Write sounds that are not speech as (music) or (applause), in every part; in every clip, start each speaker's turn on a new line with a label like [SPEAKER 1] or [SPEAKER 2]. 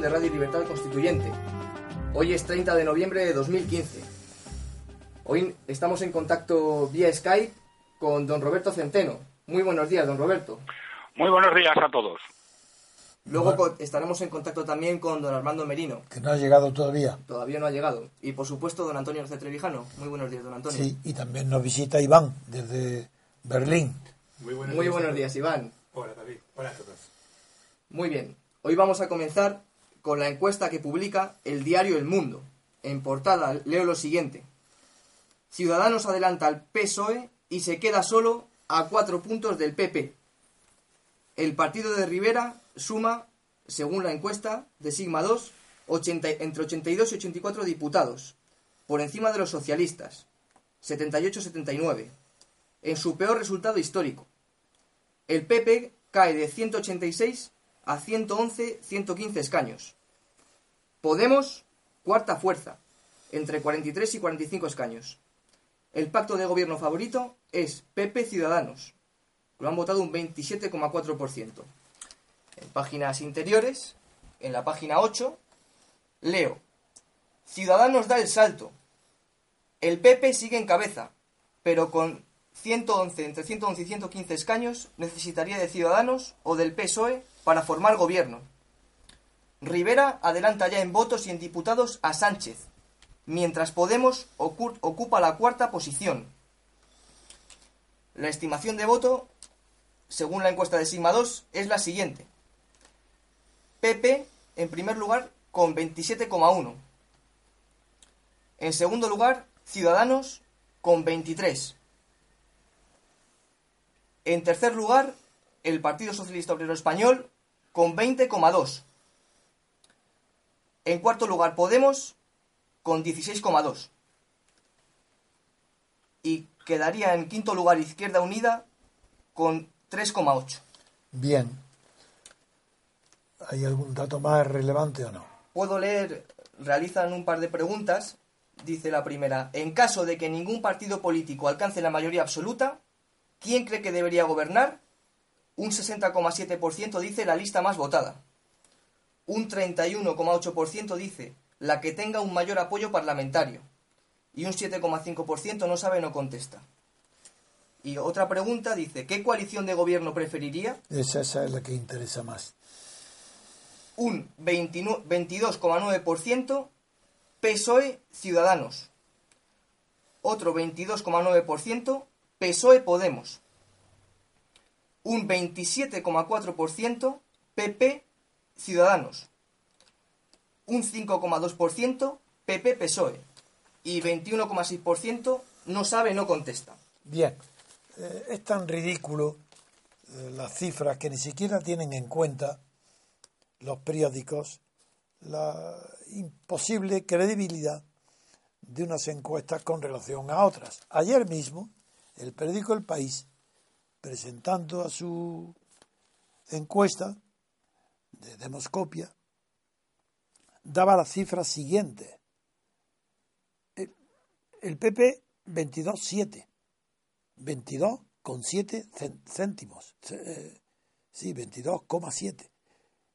[SPEAKER 1] De Radio Libertad Constituyente. Hoy es 30 de noviembre de 2015. Hoy estamos en contacto vía Skype con don Roberto Centeno. Muy buenos días, don Roberto.
[SPEAKER 2] Muy buenos días a todos.
[SPEAKER 1] Luego estaremos en contacto también con don Armando Merino.
[SPEAKER 3] que no ha llegado todavía.
[SPEAKER 1] Todavía no ha llegado. Y por supuesto, don Antonio Trevijano. Muy buenos días, don Antonio.
[SPEAKER 3] Sí, y también nos visita Iván desde Berlín.
[SPEAKER 4] Muy buenos
[SPEAKER 1] Muy
[SPEAKER 4] días.
[SPEAKER 1] buenos días, Iván.
[SPEAKER 4] Hola David, hola a todos.
[SPEAKER 1] Muy bien. Hoy vamos a comenzar con la encuesta que publica el diario El Mundo. En portada leo lo siguiente. Ciudadanos adelanta al PSOE y se queda solo a cuatro puntos del PP. El partido de Rivera suma, según la encuesta de Sigma 2, 80 entre 82 y 84 diputados, por encima de los socialistas, 78-79, en su peor resultado histórico. El PP cae de 186 a 111-115 escaños. Podemos, cuarta fuerza, entre 43 y 45 escaños. El pacto de gobierno favorito es PP Ciudadanos. Lo han votado un 27,4%. En páginas interiores, en la página 8, leo. Ciudadanos da el salto. El PP sigue en cabeza, pero con 111, entre 111 y 115 escaños necesitaría de Ciudadanos o del PSOE para formar gobierno. Rivera adelanta ya en votos y en diputados a Sánchez, mientras Podemos ocu- ocupa la cuarta posición. La estimación de voto, según la encuesta de Sigma 2, es la siguiente. PP, en primer lugar, con 27,1. En segundo lugar, Ciudadanos, con 23. En tercer lugar, el Partido Socialista Obrero Español con 20,2. En cuarto lugar, Podemos con 16,2. Y quedaría en quinto lugar Izquierda Unida con 3,8.
[SPEAKER 3] Bien. ¿Hay algún dato más relevante o no?
[SPEAKER 1] Puedo leer, realizan un par de preguntas. Dice la primera, en caso de que ningún partido político alcance la mayoría absoluta, ¿quién cree que debería gobernar? Un 60,7% dice la lista más votada. Un 31,8% dice la que tenga un mayor apoyo parlamentario. Y un 7,5% no sabe no contesta. Y otra pregunta dice, ¿qué coalición de gobierno preferiría?
[SPEAKER 3] Esa, esa es la que interesa más.
[SPEAKER 1] un 29 22,9% PSOE Ciudadanos. Otro 22,9% PSOE Podemos. Un 27,4% PP Ciudadanos. Un 5,2% PP PSOE. Y 21,6% no sabe, no contesta.
[SPEAKER 3] Bien. Eh, es tan ridículo eh, las cifras que ni siquiera tienen en cuenta los periódicos la imposible credibilidad de unas encuestas con relación a otras. Ayer mismo, el periódico El País, presentando a su encuesta de Demoscopia, daba las cifras siguientes. El, el PP 22,7. 22,7 cén- céntimos. Eh, sí, 22,7.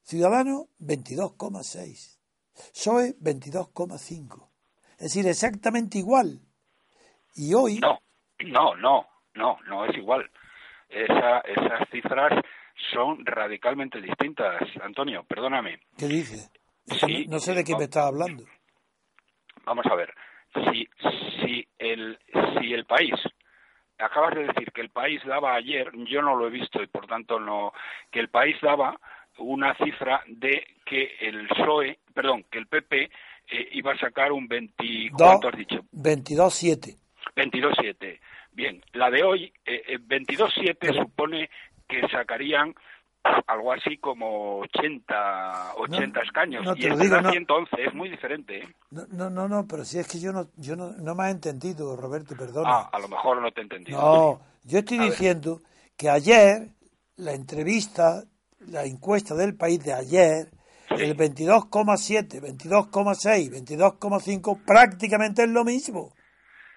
[SPEAKER 3] Ciudadanos 22,6. PSOE 22,5. Es decir, exactamente igual. Y hoy...
[SPEAKER 2] No, no, no, no, no es igual. Esa, esas cifras son radicalmente distintas, Antonio, perdóname.
[SPEAKER 3] ¿Qué dice?
[SPEAKER 2] Sí,
[SPEAKER 3] no sé de qué me estás hablando.
[SPEAKER 2] Vamos a ver, si, si, el, si el país, acabas de decir que el país daba ayer, yo no lo he visto y por tanto no, que el país daba una cifra de que el PSOE, perdón, que el PP eh, iba a sacar un 20, ¿cuánto has dicho?
[SPEAKER 3] 22,7.
[SPEAKER 2] 22.7. Bien, la de hoy, eh, eh, 22.7
[SPEAKER 3] Pero-
[SPEAKER 2] supone que sacarían algo así como 80, 80
[SPEAKER 3] No,
[SPEAKER 2] escaños.
[SPEAKER 3] no
[SPEAKER 2] y
[SPEAKER 3] te lo digo, no.
[SPEAKER 2] 111, es muy diferente. ¿eh?
[SPEAKER 3] No, no, no, pero si es que yo no, yo no, no me has entendido, Roberto, perdona.
[SPEAKER 2] Ah, a lo mejor no te he entendido.
[SPEAKER 3] No, yo estoy
[SPEAKER 2] A ver.
[SPEAKER 3] diciendo que ayer, la entrevista, la encuesta del país de ayer,
[SPEAKER 2] Sí.
[SPEAKER 3] el 22,7, 22,6, 22,5 prácticamente es lo mismo.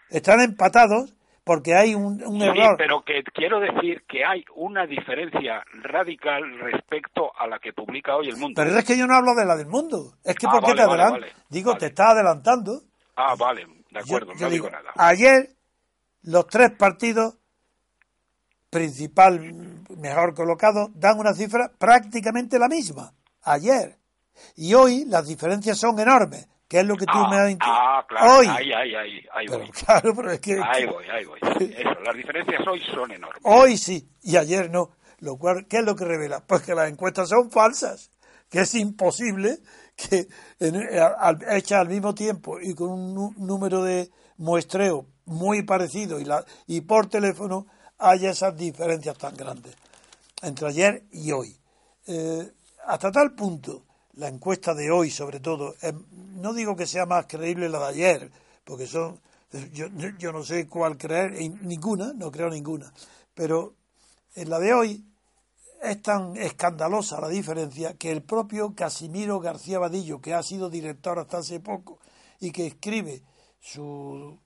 [SPEAKER 3] Están empatados porque hay un, un
[SPEAKER 2] Sí,
[SPEAKER 3] error.
[SPEAKER 2] pero que quiero decir que hay una diferencia radical respecto a la que publica hoy el mundo.
[SPEAKER 3] Pero es que yo no hablo de la del mundo. Es que
[SPEAKER 2] Ah,
[SPEAKER 3] ¿por qué
[SPEAKER 2] vale,
[SPEAKER 3] te
[SPEAKER 2] vale,
[SPEAKER 3] digo, te estás adelantando.
[SPEAKER 2] Ah, vale, de
[SPEAKER 3] Yo-
[SPEAKER 2] acuerdo,
[SPEAKER 3] yo
[SPEAKER 2] no
[SPEAKER 3] digo,
[SPEAKER 2] digo nada.
[SPEAKER 3] Ayer, los tres partidos principal, mejor colocados, dan una cifra prácticamente la misma. Ayer. Y hoy las diferencias son enormes, que es lo que tú
[SPEAKER 2] ah,
[SPEAKER 3] me has inter-
[SPEAKER 2] ah, claro,
[SPEAKER 3] Hoy.
[SPEAKER 2] ahí, ahí, ahí, ahí
[SPEAKER 3] Pero,
[SPEAKER 2] voy.
[SPEAKER 3] claro, pero es que,
[SPEAKER 2] Ahí voy, ahí voy. Eso, las diferencias hoy son enormes.
[SPEAKER 3] hoy sí y ayer no. Lo cual, ¿qué es lo que revela? Pues que las encuestas son falsas, que es imposible que en- al- hechas al mismo tiempo y con un número de muestreo muy parecido y, la, y por teléfono haya esas diferencias tan grandes entre ayer y hoy. Eh, hasta tal punto, la encuesta de hoy, sobre todo, es- no digo que sea más creíble la de ayer, porque son, yo, yo no sé cuál creer, ninguna, no creo ninguna, pero en la de hoy es tan escandalosa la diferencia que el propio Casimiro García Vadillo, que ha sido director hasta hace poco y que escribe su,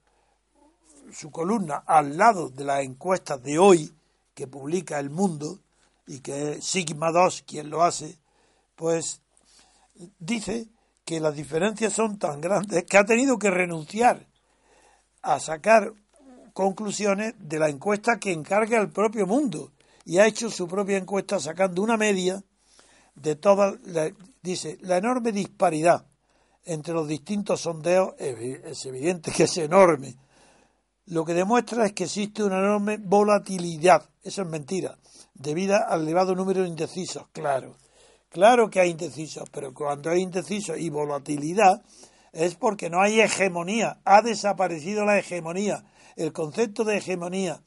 [SPEAKER 3] su columna al lado de las encuestas de hoy que publica El Mundo y que es Sigma 2 quien lo hace, pues dice que las diferencias son tan grandes que ha tenido que renunciar a sacar conclusiones de la encuesta que encarga el propio mundo y ha hecho su propia encuesta sacando una media de todas, dice, la enorme disparidad entre los distintos sondeos es evidente que es enorme. Lo que demuestra es que existe una enorme volatilidad, eso es mentira, debido al elevado número de indecisos, claro. Claro que hay indecisos, pero cuando hay indecisos y volatilidad es porque no hay hegemonía, ha desaparecido la hegemonía. El concepto de hegemonía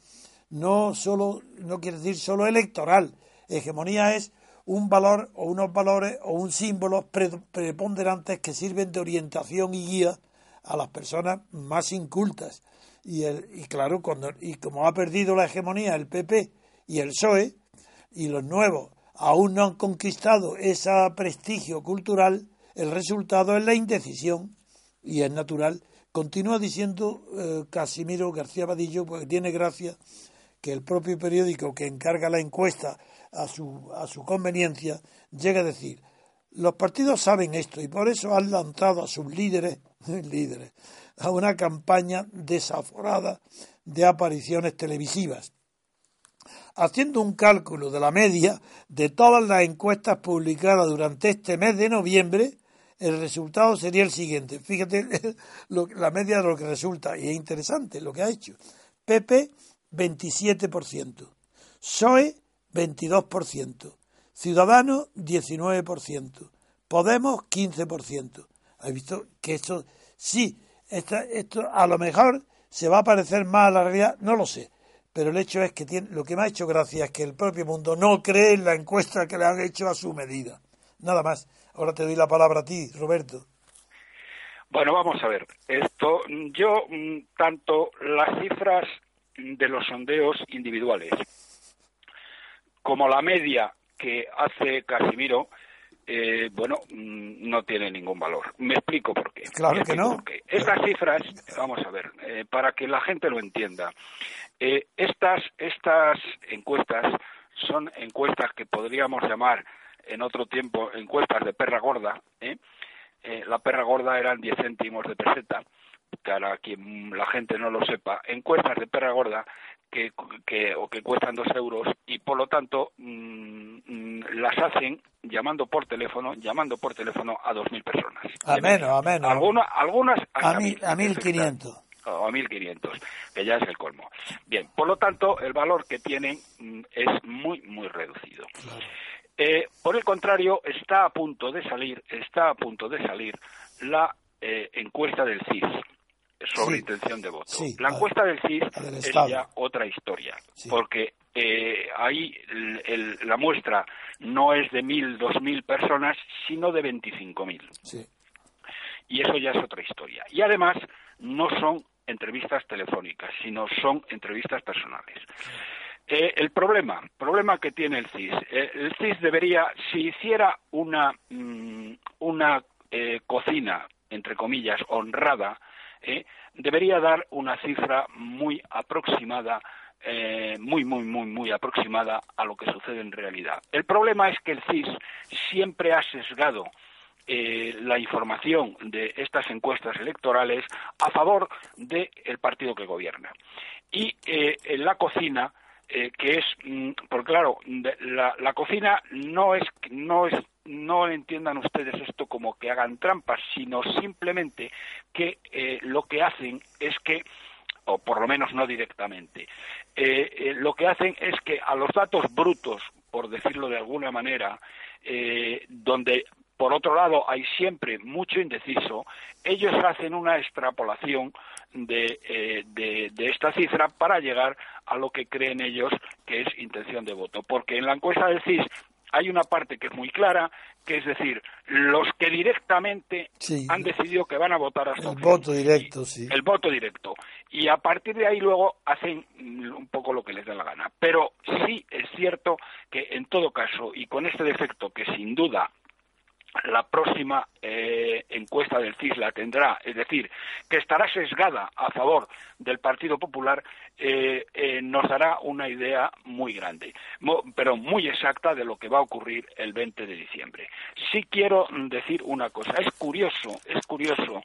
[SPEAKER 3] no solo no quiere decir solo electoral. Hegemonía es un valor o unos valores o un símbolo pre- preponderantes que sirven de orientación y guía a las personas más incultas. Y, el, y claro, cuando, y como ha perdido la hegemonía el PP y el PSOE, y los nuevos aún no han conquistado ese prestigio cultural, el resultado es la indecisión y es natural. Continúa diciendo eh, Casimiro García Vadillo, porque tiene gracia que el propio periódico que encarga la encuesta a su, a su conveniencia llega a decir, los partidos saben esto y por eso han lanzado a sus líderes, (laughs) líderes a una campaña desaforada de apariciones televisivas haciendo un cálculo de la media de todas las encuestas publicadas durante este mes de noviembre, el resultado sería el siguiente. Fíjate (laughs) lo- la media de lo que resulta, y es interesante lo que ha hecho. PP, 27%. PSOE, 22%. Ciudadanos, 19%. Podemos, 15%. ¿Has visto que esto, sí, esta- esto a lo mejor se va a parecer más a la realidad? No lo sé pero el hecho es que tiene, lo que me ha hecho gracia es que el propio mundo no cree en la encuesta que le han hecho a su medida. Nada más. Ahora te doy la palabra a ti, Roberto.
[SPEAKER 2] Bueno, vamos a ver. Esto, yo, mm, tanto las cifras de los sondeos individuales como la media que hace Casimiro, eh, bueno, mm, no tiene ningún valor. Me explico por qué.
[SPEAKER 3] Claro que no.
[SPEAKER 2] Estas cifras, vamos a ver, eh, para que la gente lo entienda, eh, estas, estas encuestas son encuestas que podríamos llamar en otro tiempo encuestas de perra gorda, ¿eh? eh, la perra gorda eran 10 céntimos de peseta, para quien la gente no lo sepa, encuestas de perra gorda que, que, o que cuestan dos euros y por lo tanto mm, las hacen llamando por teléfono, llamando por teléfono a 2.000 personas.
[SPEAKER 3] A menos, a menos.
[SPEAKER 2] Algunas, algunas
[SPEAKER 3] A, mil,
[SPEAKER 2] 1.000,
[SPEAKER 3] a 1500.
[SPEAKER 2] O a 1.500, que ya es el colmo. Bien, por lo tanto, el valor que tienen mm, es muy, muy reducido. Eh, por el contrario, está a punto de salir, está a punto de salir la eh, encuesta del CIS sobre
[SPEAKER 3] Sí.
[SPEAKER 2] intención de voto.
[SPEAKER 3] Sí,
[SPEAKER 2] la encuesta del CIS es ya otra historia,
[SPEAKER 3] Sí.
[SPEAKER 2] porque eh, ahí el- el- la muestra no es de mil, dos mil personas, sino de veinticinco mil
[SPEAKER 3] Sí.
[SPEAKER 2] y eso ya es otra historia. Y además no son entrevistas telefónicas, sino son entrevistas personales. Eh, el problema, problema que tiene el CIS, eh, el CIS debería, si hiciera una mm, una eh, cocina entre comillas honrada, eh, debería dar una cifra muy aproximada eh, muy, muy, muy, muy aproximada a lo que sucede en realidad. El problema es que el CIS siempre ha sesgado eh, la información de estas encuestas electorales a favor del partido que gobierna. Y eh, la cocina, eh, que es, mm, porque claro, de- la, cocina no es, no es, no entiendan ustedes esto como que hagan trampas, sino simplemente que lo que hacen es que o por lo menos no directamente. Lo que hacen es que a los datos brutos, por decirlo de alguna manera, donde por otro lado hay siempre mucho indeciso, ellos hacen una extrapolación de, eh, de, de esta cifra para llegar a lo que creen ellos que es intención de voto. Porque en la encuesta del CIS hay una parte que es muy clara, que es decir, los que directamente
[SPEAKER 3] Sí.
[SPEAKER 2] han decidido que van a votar hasta
[SPEAKER 3] El voto directo, sí.
[SPEAKER 2] el voto directo. Y a partir de ahí luego hacen un poco lo que les da la gana. Pero sí es cierto que en todo caso, y con este defecto que sin duda la próxima eh, encuesta del CIS la tendrá, es decir, que estará sesgada a favor del Partido Popular, eh, eh, nos dará una idea muy grande, mo- pero muy exacta de lo que va a ocurrir el 20 de diciembre. Sí quiero decir una cosa, es curioso, es curioso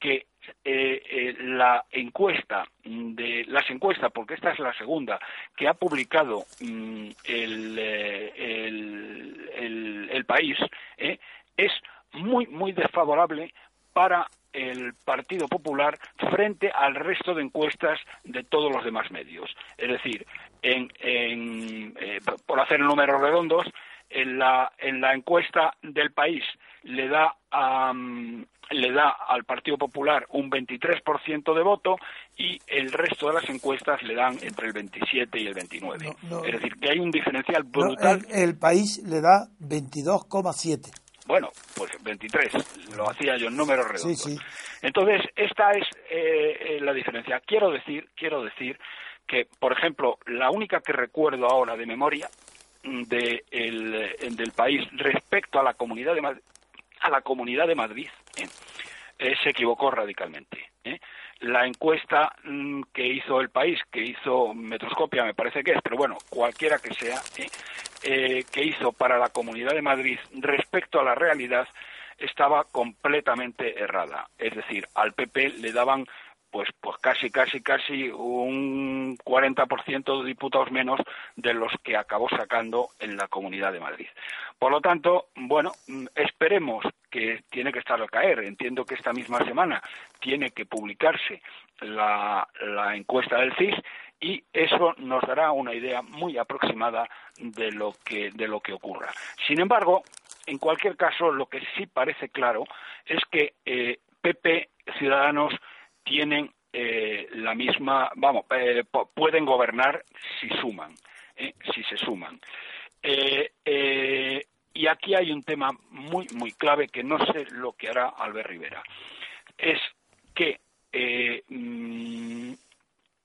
[SPEAKER 2] que eh, la encuesta de las encuestas, porque esta es la segunda que ha publicado mm, el, el, el- el país, es muy muy desfavorable para el Partido Popular frente al resto de encuestas de todos los demás medios. Es decir, en, en, eh, por hacer números redondos, en la, en la encuesta del país le da le da al Partido Popular un 23% de voto y el resto de las encuestas le dan entre el 27 y el 29.
[SPEAKER 3] No, no.
[SPEAKER 2] es decir, que hay un diferencial
[SPEAKER 3] No,
[SPEAKER 2] brutal.
[SPEAKER 3] el, el país le da 22,7.
[SPEAKER 2] Bueno, pues 23, lo hacía yo en números redondos.
[SPEAKER 3] Sí, sí.
[SPEAKER 2] Entonces, esta es eh, eh, la diferencia. Quiero decir, quiero decir que, por ejemplo, la única que recuerdo ahora de memoria de el, del país respecto a la comunidad de Madrid, a la comunidad de Madrid, eh, eh, se equivocó radicalmente. ¿eh? La encuesta mm, que hizo el país, que hizo Metroscopia, me parece que es, pero bueno, cualquiera que sea, ¿eh? que hizo para la Comunidad de Madrid respecto a la realidad estaba completamente errada. Es decir, al PP le daban pues pues casi casi casi un 40% de diputados menos de los que acabó sacando en la Comunidad de Madrid. Por lo tanto, bueno, mm, esperemos que tiene que estar al caer. Entiendo que esta misma semana tiene que publicarse la, la encuesta del CIS y eso nos dará una idea muy aproximada de lo que de lo que ocurra. Sin embargo, en cualquier caso, lo que sí parece claro es que eh, PP Ciudadanos tienen eh, la misma, vamos, eh, pueden gobernar si suman, eh, si se suman. Eh, eh, y aquí hay un tema muy muy clave que no sé lo que hará Albert Rivera. Es que eh, mm,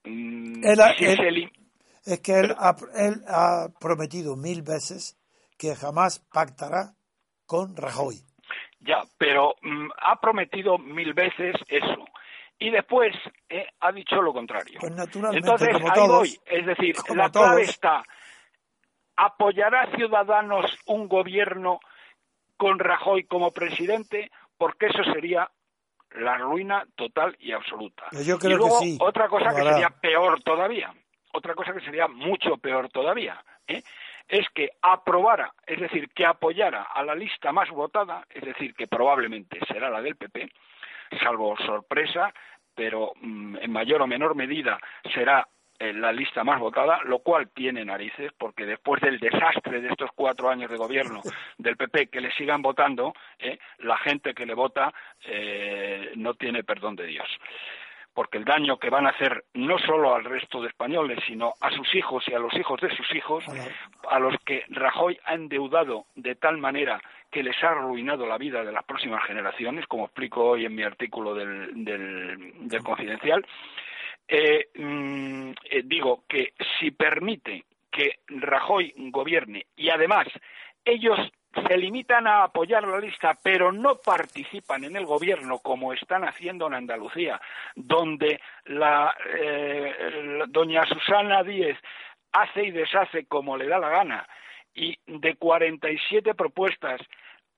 [SPEAKER 3] Él ha-
[SPEAKER 2] si
[SPEAKER 3] él-
[SPEAKER 2] se elim-
[SPEAKER 3] Es que él ha, él ha prometido mil veces que jamás pactará con Rajoy.
[SPEAKER 2] Ya, pero mm, ha prometido mil veces eso. Y después eh, ha dicho lo contrario.
[SPEAKER 3] Pues naturalmente,
[SPEAKER 2] Entonces,
[SPEAKER 3] como
[SPEAKER 2] ahí
[SPEAKER 3] todos,
[SPEAKER 2] voy. Es decir, la clave
[SPEAKER 3] todos.
[SPEAKER 2] está, ¿apoyará Ciudadanos un gobierno con Rajoy como presidente? porque eso sería la ruina total y absoluta.
[SPEAKER 3] Yo creo
[SPEAKER 2] y luego,
[SPEAKER 3] que sí.
[SPEAKER 2] otra cosa que sería peor todavía, otra cosa que sería mucho peor todavía, ¿eh? es que aprobara, es decir, que apoyara a la lista más votada, es decir, que probablemente será la del PP, salvo sorpresa, pero mm, en mayor o menor medida será la lista más votada, lo cual tiene narices, porque después del desastre de estos cuatro años de gobierno (laughs) del PP, que le sigan votando, eh, la gente que le vota eh, no tiene perdón de Dios. Porque el daño que van a hacer no solo al resto de españoles, sino a sus hijos y a los hijos de sus hijos, a los que Rajoy ha endeudado de tal manera que les ha arruinado la vida de las próximas generaciones, como explico hoy en mi artículo del, del, del Confidencial, eh, mm, eh, digo que si permite que Rajoy gobierne y además ellos se limitan a apoyar la lista, pero no participan en el gobierno como están haciendo en Andalucía, donde la, eh, la doña Susana Díez hace y deshace como le da la gana y de 47 propuestas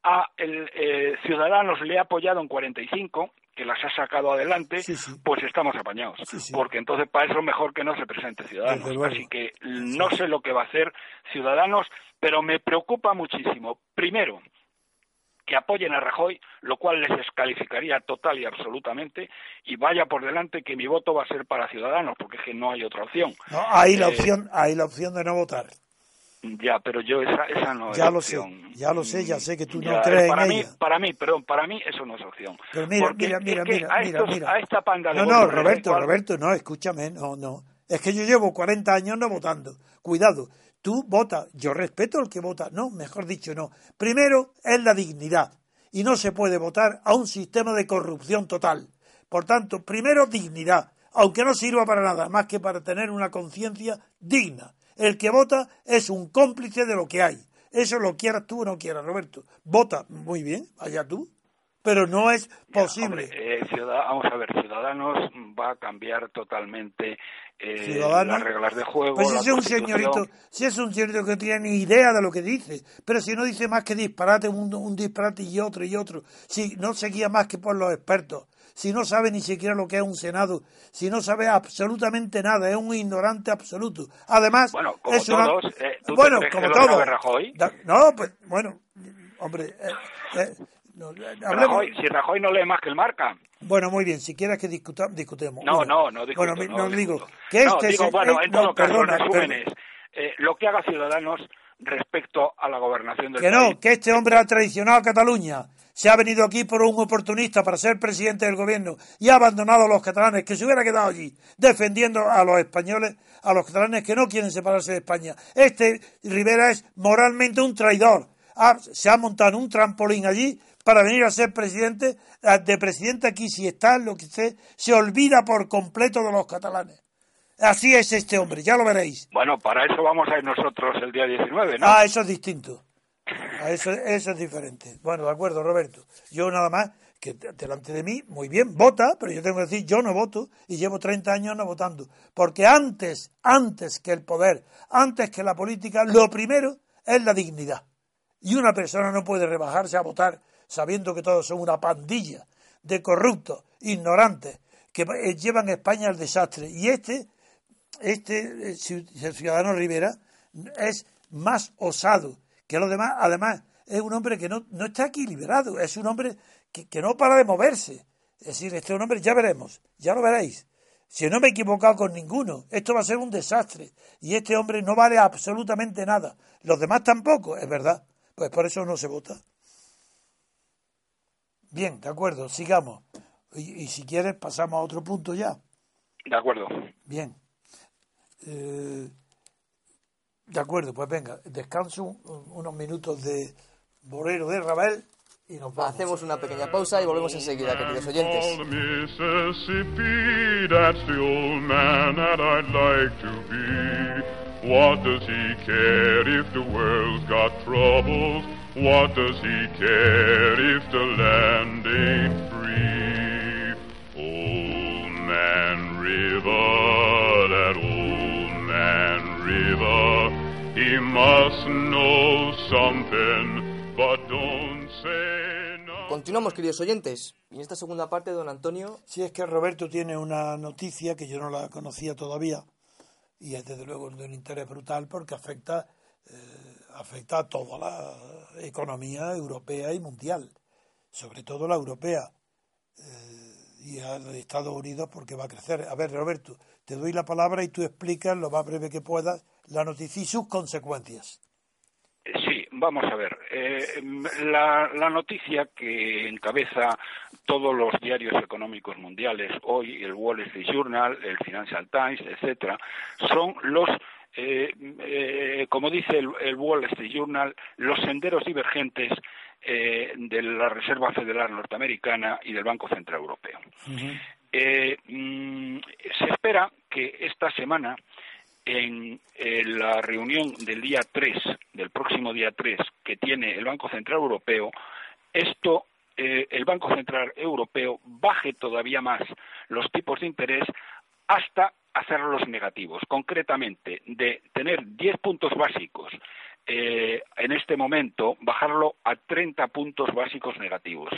[SPEAKER 2] a el eh, Ciudadanos le ha apoyado en 45 que las ha sacado adelante,
[SPEAKER 3] Sí, sí.
[SPEAKER 2] pues estamos apañados.
[SPEAKER 3] Sí.
[SPEAKER 2] Porque entonces para eso mejor que no se presente Ciudadanos. Así que no sé lo que va a hacer Ciudadanos, pero me preocupa muchísimo. Primero, que apoyen a Rajoy, lo cual les descalificaría total y absolutamente, y vaya por delante que mi voto va a ser para Ciudadanos, porque es que no hay otra opción.
[SPEAKER 3] No, hay la
[SPEAKER 2] Eh,
[SPEAKER 3] opción, hay la opción de no votar.
[SPEAKER 2] Ya, pero yo esa, esa no
[SPEAKER 3] Ya
[SPEAKER 2] es
[SPEAKER 3] lo sé,
[SPEAKER 2] opción.
[SPEAKER 3] ya lo sé, ya sé que tú no crees en
[SPEAKER 2] para mí,
[SPEAKER 3] ella.
[SPEAKER 2] Para mí, perdón, para mí eso no es opción.
[SPEAKER 3] Pero mira,
[SPEAKER 2] Porque
[SPEAKER 3] mira, mira, mira,
[SPEAKER 2] a,
[SPEAKER 3] mira,
[SPEAKER 2] estos-
[SPEAKER 3] mira.
[SPEAKER 2] a esta panda de
[SPEAKER 3] No, no, Roberto,
[SPEAKER 2] cual-
[SPEAKER 3] Roberto, no, escúchame, no, no. Es que yo llevo 40 años no votando. Cuidado, tú votas, yo respeto al que vota, no, mejor dicho, no. Primero es la dignidad y no se puede votar a un sistema de corrupción total. Por tanto, primero dignidad, aunque no sirva para nada más que para tener una conciencia digna. El que vota es un cómplice de lo que hay. Eso lo quieras tú o no quieras, Roberto. Vota, muy bien, allá tú. Pero no es
[SPEAKER 2] Ya,
[SPEAKER 3] posible.
[SPEAKER 2] hombre, eh, Ciudad- vamos a ver, Ciudadanos va a cambiar totalmente eh, las reglas de juego.
[SPEAKER 3] Pues si es un señorito, si es un señorito que no tiene ni idea de lo que dice, pero si no dice más que disparate, un, un disparate y otro y otro, si no se guía más que por los expertos, si no sabe ni siquiera lo que es un Senado, si no sabe absolutamente nada, es un ignorante absoluto. Además,
[SPEAKER 2] Bueno, como
[SPEAKER 3] es una-
[SPEAKER 2] todos, eh, ¿tú te
[SPEAKER 3] bueno,
[SPEAKER 2] que
[SPEAKER 3] como todos.
[SPEAKER 2] Rajoy?
[SPEAKER 3] No, pues, bueno, hombre, eh, eh, no,
[SPEAKER 2] Rajoy, si Rajoy no lee más que el marca.
[SPEAKER 3] bueno, muy bien, si quieres que discuta, discutemos.
[SPEAKER 2] No, no, no discuto,
[SPEAKER 3] Bueno,
[SPEAKER 2] no
[SPEAKER 3] digo que este
[SPEAKER 2] digo,
[SPEAKER 3] se-
[SPEAKER 2] bueno, en todo
[SPEAKER 3] no,
[SPEAKER 2] caso,
[SPEAKER 3] perdona,
[SPEAKER 2] es eh, lo que haga Ciudadanos respecto a la gobernación del
[SPEAKER 3] Que
[SPEAKER 2] país.
[SPEAKER 3] no, que este hombre ha traicionado a Cataluña. Se ha venido aquí por un oportunista para ser presidente del gobierno y ha abandonado a los catalanes, que se hubiera quedado allí defendiendo a los españoles, a los catalanes que no quieren separarse de España. Este Rivera es moralmente un traidor. Ha- se ha montado un trampolín allí para venir a ser presidente. De presidente aquí, si está lo que esté, se olvida por completo de los catalanes. Así es este hombre, ya lo veréis.
[SPEAKER 2] Bueno, para eso vamos a ir nosotros el día 19, ¿no?
[SPEAKER 3] Ah, eso es distinto. Ah, eso, eso es diferente. Bueno, de acuerdo, Roberto. Yo nada más que te- delante de mí, muy bien, vota, pero yo tengo que decir, yo no voto y llevo 30 años no votando. Porque antes, antes que el poder, antes que la política, lo primero es la dignidad. Y una persona no puede rebajarse a votar sabiendo que todos son una pandilla de corruptos, ignorantes, que llevan a España al desastre. Y este, este eh, el ciudadano Rivera es más osado que los demás. Además, es un hombre que no, no está equilibrado, es un hombre que, que no para de moverse. Es decir, este es un hombre, ya veremos, ya lo veréis. Si no me he equivocado con ninguno, esto va a ser un desastre. Y este hombre no vale absolutamente nada. Los demás tampoco, es verdad. Pues por eso no se vota. Bien, de acuerdo, sigamos. Y, y si quieres, pasamos a otro punto ya.
[SPEAKER 2] De acuerdo.
[SPEAKER 3] Bien. Eh, de acuerdo, pues venga, descanso un- unos minutos de Borero de Rabel y nos vamos.
[SPEAKER 1] Hacemos una pequeña pausa y volvemos enseguida, queridos oyentes.
[SPEAKER 5] Called Mississippi, that's the old man that I'd like to be. What does he care if the world's got troubles? What does he care if the land ain't free? Old Man River, River, he must know something, but don't say nothing.
[SPEAKER 1] Continuamos, queridos oyentes. Y en esta segunda parte, don Antonio.
[SPEAKER 3] Si es que Roberto tiene una noticia que yo no la conocía todavía y es desde luego de un interés brutal porque afecta, eh, afecta a toda la economía europea y mundial, sobre todo la europea eh, y a los Estados Unidos porque va a crecer. A ver, Roberto, te doy la palabra y tú explicas lo más breve que puedas la noticia y sus consecuencias.
[SPEAKER 2] Sí, vamos a ver. Eh, la, la, noticia que encabeza todos los diarios económicos mundiales hoy, el Wall Street Journal, el Financial Times, etcétera, son los eh, eh, como dice el, el, Wall Street Journal, los senderos divergentes eh, de la Reserva Federal Norteamericana y del Banco Central Europeo. Uh -huh. Mm, se espera que esta semana en, en, la reunión del día 3, del próximo día 3, que tiene el Banco Central Europeo, esto, eh, el Banco Central Europeo baje todavía más los tipos de interés hasta hacerlos negativos. Concretamente, de tener 10 puntos básicos eh, en este momento, bajarlo a 30 puntos básicos negativos.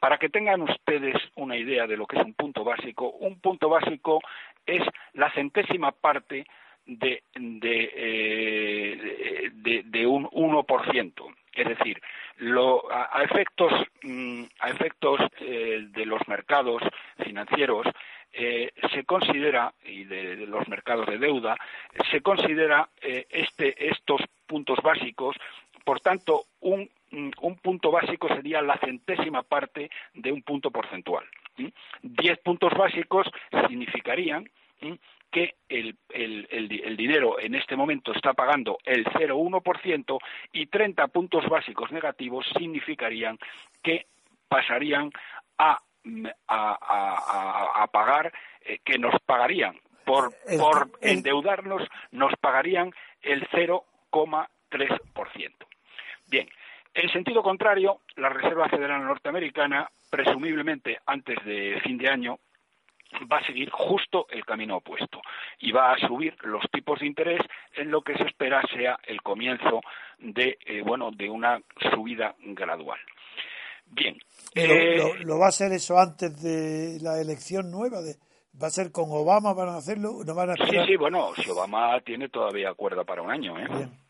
[SPEAKER 2] Para que tengan ustedes una idea de lo que es un punto básico, un punto básico es la centésima parte de, de, eh, de, de un 1%. Es decir, lo, a, efectos, mm, a efectos eh, de los mercados financieros, eh, se considera, y de, de, los mercados de deuda, se considera eh, este, estos puntos básicos, por tanto, un, un, punto básico sería la centésima parte de un punto porcentual. Diez puntos básicos significarían que el, el, el, el, dinero en este momento está pagando el 0,1% y 30 puntos básicos negativos significarían que pasarían a, a, a, a pagar, eh, que nos pagarían por, por endeudarnos, nos pagarían el 0,3%. Bien, en sentido contrario, la Reserva Federal Norteamericana, presumiblemente antes de fin de año, va a seguir justo el camino opuesto y va a subir los tipos de interés en lo que se espera sea el comienzo de eh, bueno de una subida gradual. Bien.
[SPEAKER 3] Eh, lo, lo, va a hacer eso antes de la elección nueva? De, ¿Va a ser con Obama? ¿Van a hacerlo? ¿No van a
[SPEAKER 2] esperar? Sí, sí, bueno, si Obama tiene todavía cuerda para un año, ¿eh? Bien.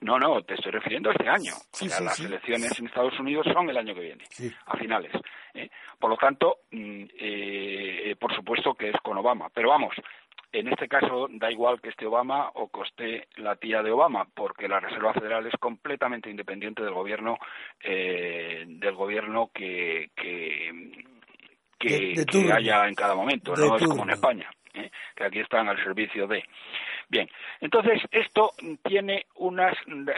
[SPEAKER 2] No, no, te estoy refiriendo a este año. Sí, o sea, sí, las sí. elecciones en Estados Unidos son el año que viene, a finales. ¿eh? Por lo tanto, eh, por supuesto que es con Obama. Pero vamos, en este caso da igual que esté Obama o que esté la tía de Obama, porque la Reserva Federal es completamente independiente del gobierno, eh, del gobierno que, que, que,
[SPEAKER 3] de, de
[SPEAKER 2] que haya en cada momento. No es como en España, ¿eh? que aquí están al servicio de. Bien, entonces esto tiene unas,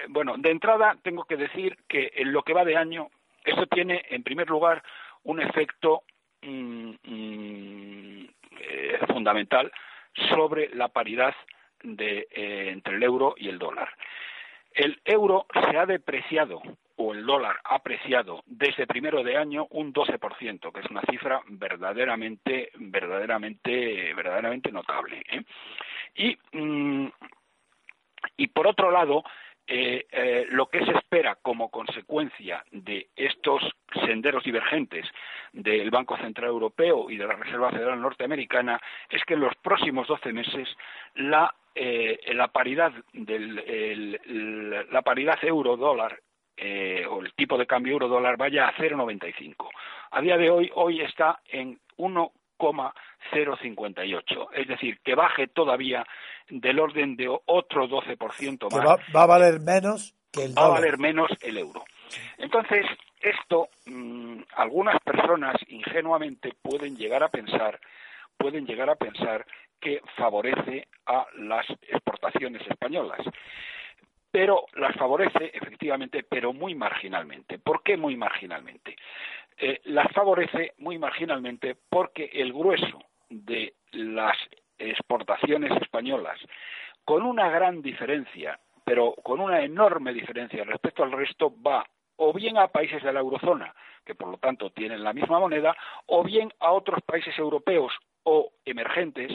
[SPEAKER 2] bueno, de entrada tengo que decir que en lo que va de año, esto tiene en primer lugar un efecto mmm, mmm, eh, fundamental sobre la paridad de, eh, entre el euro y el dólar. El euro se ha depreciado o el dólar ha apreciado desde primero de año un 12%, que es una cifra verdaderamente, verdaderamente, verdaderamente notable. ¿eh? Y, mmm, y por otro lado, eh, eh, lo que se espera como consecuencia de estos senderos divergentes del Banco Central Europeo y de la Reserva Federal Norteamericana es que en los próximos 12 meses la, eh, la paridad del el, el, la paridad euro-dólar eh, o el tipo de cambio euro-dólar vaya a 0,95. A día de hoy, hoy está en 1,058. Es decir, que baje todavía del orden de otro 12% más.
[SPEAKER 3] Va, va, a valer menos que el
[SPEAKER 2] Va a valer menos el euro. Entonces, esto, mmm, algunas personas ingenuamente pueden llegar a pensar, pueden llegar a pensar que favorece a las exportaciones españolas pero las favorece efectivamente, pero muy marginalmente. ¿Por qué muy marginalmente? Eh, las favorece muy marginalmente porque el grueso de las exportaciones españolas, con una gran diferencia, pero con una enorme diferencia respecto al resto, va o bien a países de la eurozona, que por lo tanto tienen la misma moneda, o bien a otros países europeos o emergentes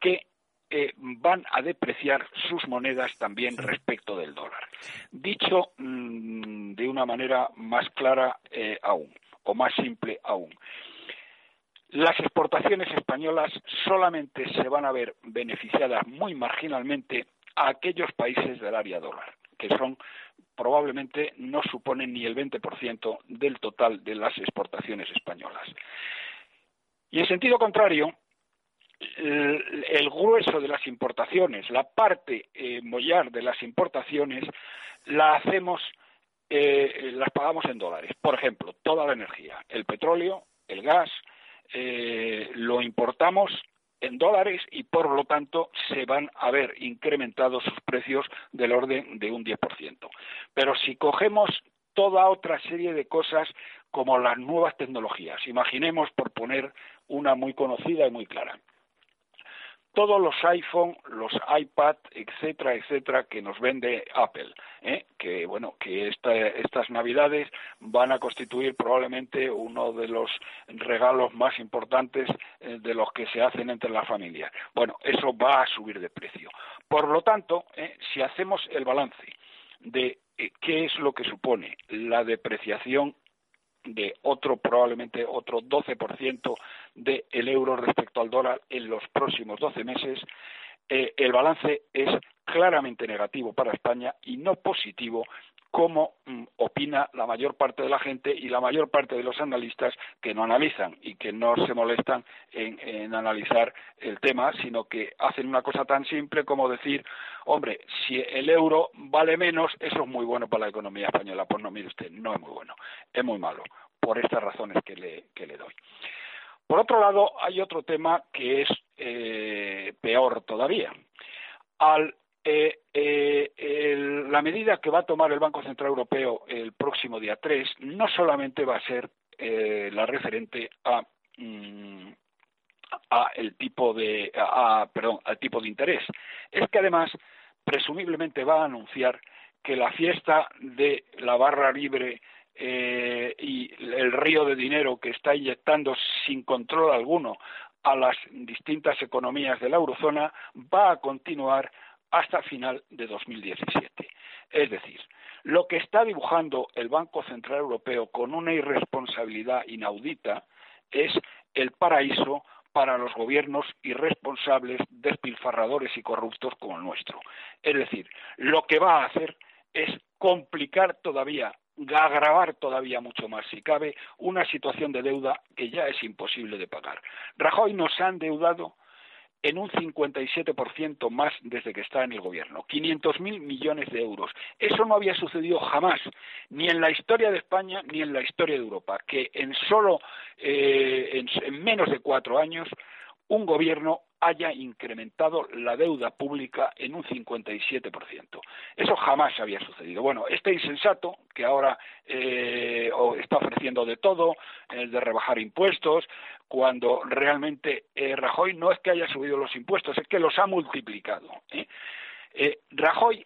[SPEAKER 2] que eh, van a depreciar sus monedas también respecto del dólar. Dicho mmm, de una manera más clara eh, aún, o más simple aún. Las exportaciones españolas solamente se van a ver beneficiadas muy marginalmente a aquellos países del área dólar, que son probablemente no suponen ni el 20% del total de las exportaciones españolas. Y en sentido contrario, el, grueso de las importaciones, la parte eh, mollar de las importaciones, la hacemos, eh, las pagamos en dólares. Por ejemplo, toda la energía, el petróleo, el gas, eh, lo importamos en dólares y por lo tanto se van a ver incrementados sus precios del orden de un 10%. Pero si cogemos toda otra serie de cosas como las nuevas tecnologías, imaginemos por poner una muy conocida y muy clara, todos los iPhone, los iPad, etcétera, etcétera, que nos vende Apple, ¿eh? que bueno, que estas Navidades van a constituir probablemente uno de los regalos más importantes eh, de los que se hacen entre las familias. Bueno, eso va a subir de precio. Por lo tanto, ¿eh? si hacemos el balance de qué es lo que supone la depreciación de otro, probablemente otro 12% del euro respecto al dólar en los próximos 12 meses, eh, el balance es claramente negativo para España y no positivo como mm, opina la mayor parte de la gente y la mayor parte de los analistas que no analizan y que no se molestan en, analizar el tema, sino que hacen una cosa tan simple como decir, hombre, si el euro vale menos, eso es muy bueno para la economía española. Pues no, mire usted, no es muy bueno, es muy malo, por estas razones que le, que le doy. Por otro lado, hay otro tema que es eh, peor todavía. Al eh, eh, la medida que va a tomar el Banco Central Europeo el próximo día 3 no solamente va a ser eh, la referente a, mm, a el tipo de a, perdón al tipo de interés es que además presumiblemente va a anunciar que la fiesta de la barra libre y el río de dinero que está inyectando sin control alguno a las distintas economías de la eurozona va a continuar hasta final de 2017. Es decir, lo que está dibujando el Banco Central Europeo con una irresponsabilidad inaudita es el paraíso para los gobiernos irresponsables, despilfarradores y corruptos como el nuestro. Es decir, lo que va a hacer es complicar todavía, agravar todavía mucho más, si cabe, una situación de deuda que ya es imposible de pagar. Rajoy nos ha endeudado en un 57% más desde que está en el gobierno. 500.000 millones de euros. Eso no había sucedido jamás, ni en la historia de España ni en la historia de Europa, que en solo eh, en menos de cuatro años un gobierno haya incrementado la deuda pública en un 57%. Eso jamás había sucedido. Bueno, este insensato que ahora eh, está ofreciendo de todo, el de rebajar impuestos, cuando realmente eh, Rajoy no es que haya subido los impuestos, es que los ha multiplicado. ¿eh? Rajoy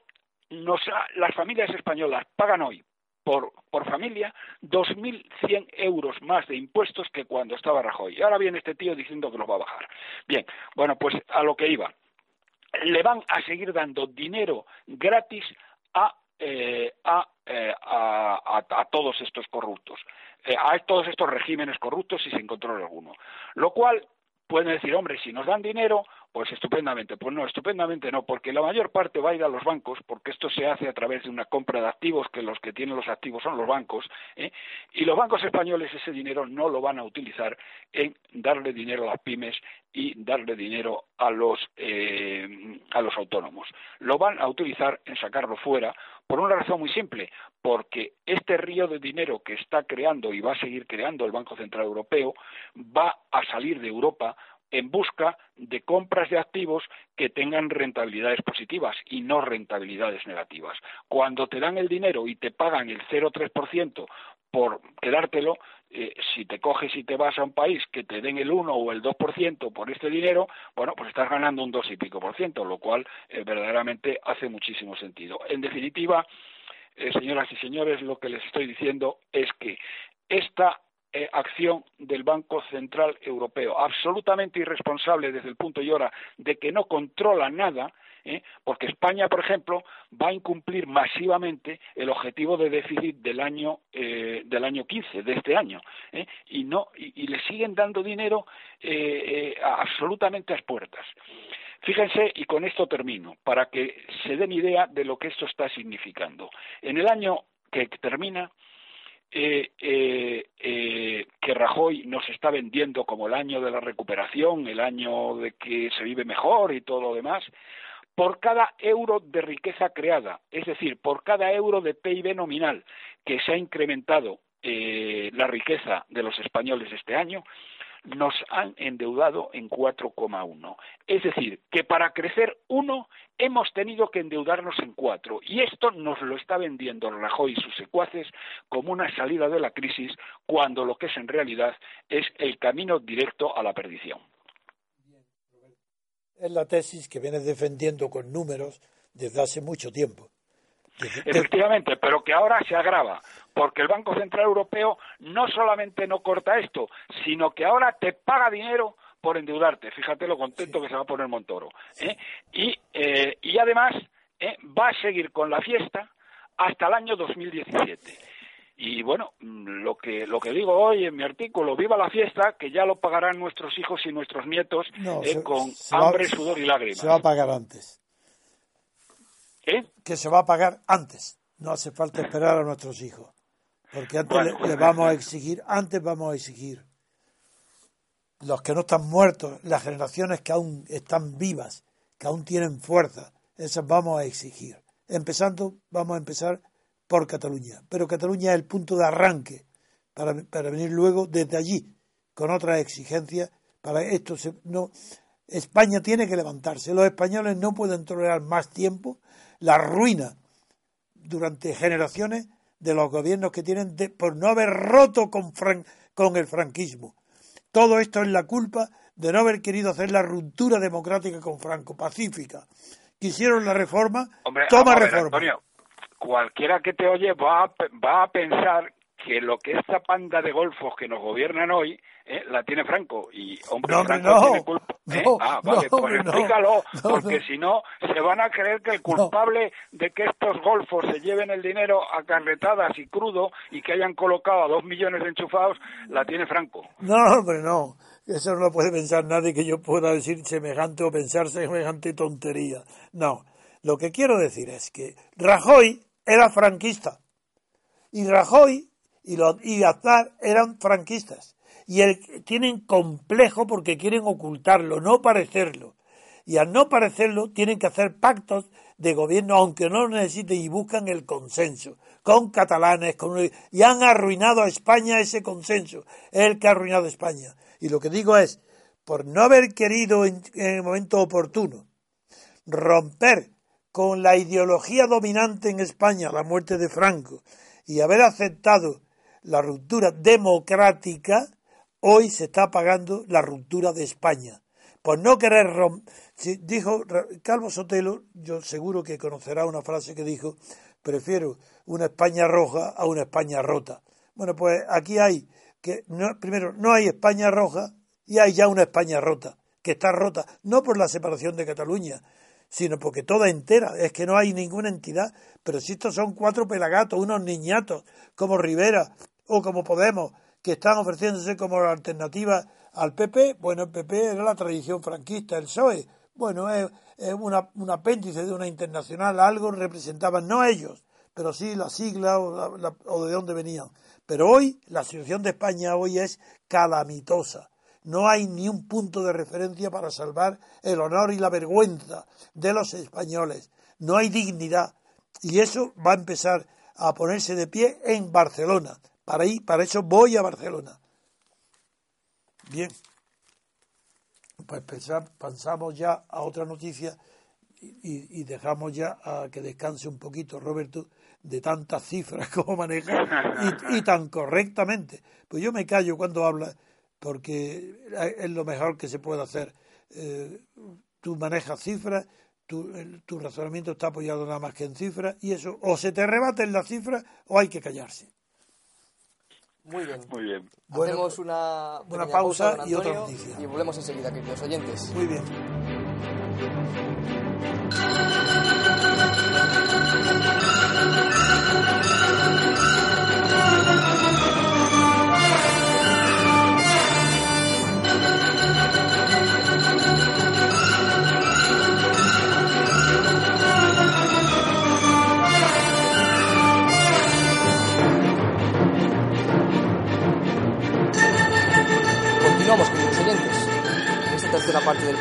[SPEAKER 2] nos las familias españolas pagan hoy por, por familia 2.100 euros más de impuestos que cuando estaba Rajoy. Y ahora viene este tío diciendo que los va a bajar. Bien, bueno, pues a lo que iba. Le van a seguir dando dinero gratis a, eh, eh, a, a, todos estos corruptos, eh, a todos estos regímenes corruptos y sin control alguno. Lo cual pueden decir, hombre, si nos dan dinero, pues estupendamente. Pues no, estupendamente no, porque la mayor parte va a ir a los bancos, porque esto se hace a través de una compra de activos, que los que tienen los activos son los bancos, ¿eh? y los bancos españoles ese dinero no lo van a utilizar en darle dinero a las pymes y darle dinero a los, eh, a los autónomos. Lo van a utilizar en sacarlo fuera por una razón muy simple, porque este río de dinero que está creando y va a seguir creando el Banco Central Europeo va a salir de Europa en busca de compras de activos que tengan rentabilidades positivas y no rentabilidades negativas. Cuando te dan el dinero y te pagan el 0,3% por quedártelo, eh, si te coges y te vas a un país que te den el 1 o el 2% por este dinero, bueno, pues estás ganando un 2 y pico por ciento, lo cual eh, verdaderamente hace muchísimo sentido. En definitiva, eh, señoras y señores, lo que les estoy diciendo es que esta eh, acción del Banco Central Europeo, absolutamente irresponsable desde el punto y hora de que no controla nada, ¿eh? porque España, por ejemplo, va a incumplir masivamente el objetivo de déficit del año eh, del año 15, de este año, y no y, le siguen dando dinero absolutamente a las puertas. Fíjense, y con esto termino, para que se den idea de lo que esto está significando. En el año que termina, eh, eh, eh, que Rajoy nos está vendiendo como el año de la recuperación, el año de que se vive mejor y todo lo demás, por cada euro de riqueza creada, es decir, por cada euro de PIB nominal que se ha incrementado la riqueza de los españoles este año, nos han endeudado en 4,1. Es decir, que para crecer uno hemos tenido que endeudarnos en cuatro. Y esto nos lo está vendiendo Rajoy y sus secuaces como una salida de la crisis, cuando lo que es en realidad es el camino directo a la perdición.
[SPEAKER 3] Es la tesis que viene defendiendo con números desde hace mucho tiempo.
[SPEAKER 2] Efectivamente, pero que ahora se agrava, porque el Banco Central Europeo no solamente no corta esto, sino que ahora te paga dinero por endeudarte. Fíjate lo contento que se va a poner Montoro. ¿eh? Y, eh, y además ¿eh? va a seguir con la fiesta hasta el año 2017. Y bueno, lo que, lo que digo hoy en mi artículo, viva la fiesta, que ya lo pagarán nuestros hijos y nuestros nietos con hambre, sudor y lágrimas.
[SPEAKER 3] Se va a pagar antes.
[SPEAKER 2] ¿Eh?
[SPEAKER 3] Que se va a pagar antes. No hace falta esperar a nuestros hijos. Porque antes le, vamos a exigir, antes vamos a exigir. Los que no están muertos, las generaciones que aún están vivas, que aún tienen fuerza, esas vamos a exigir. Empezando, vamos a empezar por Cataluña. Pero Cataluña es el punto de arranque para, para venir luego desde allí con otras exigencias. Para esto no, España tiene que levantarse. Los españoles no pueden tolerar más tiempo la ruina durante generaciones de los gobiernos que tienen por no haber roto con, con el franquismo. Todo esto es la culpa de no haber querido hacer la ruptura democrática con Franco, pacífica. Quisieron la reforma, toma reforma.
[SPEAKER 2] Antonio, cualquiera que te oye va va a pensar que lo que esta panda de golfos que nos gobiernan hoy eh, la tiene Franco. Y hombre Franco tiene culpa ¿eh? ah vale pues explícalo porque si no se van a creer que el culpable de que estos golfos se lleven el dinero a carretadas y crudo y que hayan colocado a dos millones de enchufados la tiene Franco.
[SPEAKER 3] No hombre no. Eso no lo puede pensar nadie que yo pueda decir semejante o pensar semejante tontería. No. Lo que quiero decir es que Rajoy era franquista. Y Rajoy y, los, y Aznar eran franquistas. Y el, tienen complejo porque quieren ocultarlo, no parecerlo. Y al no parecerlo, tienen que hacer pactos de gobierno, aunque no lo necesiten, y buscan el consenso, con catalanes, con, y han arruinado a España ese consenso. El que ha arruinado a España. Y lo que digo es, por no haber querido en el momento oportuno romper con la ideología dominante en España, la muerte de Franco, y haber aceptado la ruptura democrática, hoy se está pagando la ruptura de España. Por no querer romper, dijo Calvo Sotelo, yo seguro que conocerá una frase que dijo, prefiero una España roja a una España rota. Bueno, pues aquí hay que, no, primero, no hay España roja y hay ya una España rota, que está rota, no por la separación de Cataluña, sino porque toda entera, es que no hay ninguna entidad, pero si estos son cuatro pelagatos, unos niñatos, como Rivera, o como Podemos, que están ofreciéndose como alternativa al PP, bueno, el PP era la tradición franquista, el PSOE, bueno, es, un apéndice de una internacional, algo representaban, no ellos, pero sí la sigla o, de dónde venían. Pero hoy, la situación de España hoy es calamitosa. No hay ni un punto de referencia para salvar el honor y la vergüenza de los españoles. No hay dignidad. Y eso va a empezar a ponerse de pie en Barcelona. Para, ir, para eso voy a Barcelona. Bien. Pues pensamos ya a otra noticia y, dejamos ya a que descanse un poquito Roberto de tantas cifras (laughs) como maneja y, tan correctamente. Pues yo me callo cuando habla porque es lo mejor que se puede hacer. Eh, tú manejas cifras, tu, tu razonamiento está apoyado nada más que en cifras y eso o se te rebate en las cifras o hay que callarse.
[SPEAKER 1] Muy bien.
[SPEAKER 2] Muy bien.
[SPEAKER 3] Bueno,
[SPEAKER 1] Hacemos una,
[SPEAKER 3] una pausa y otra noticia.
[SPEAKER 1] Y volvemos enseguida, queridos oyentes.
[SPEAKER 3] Muy bien.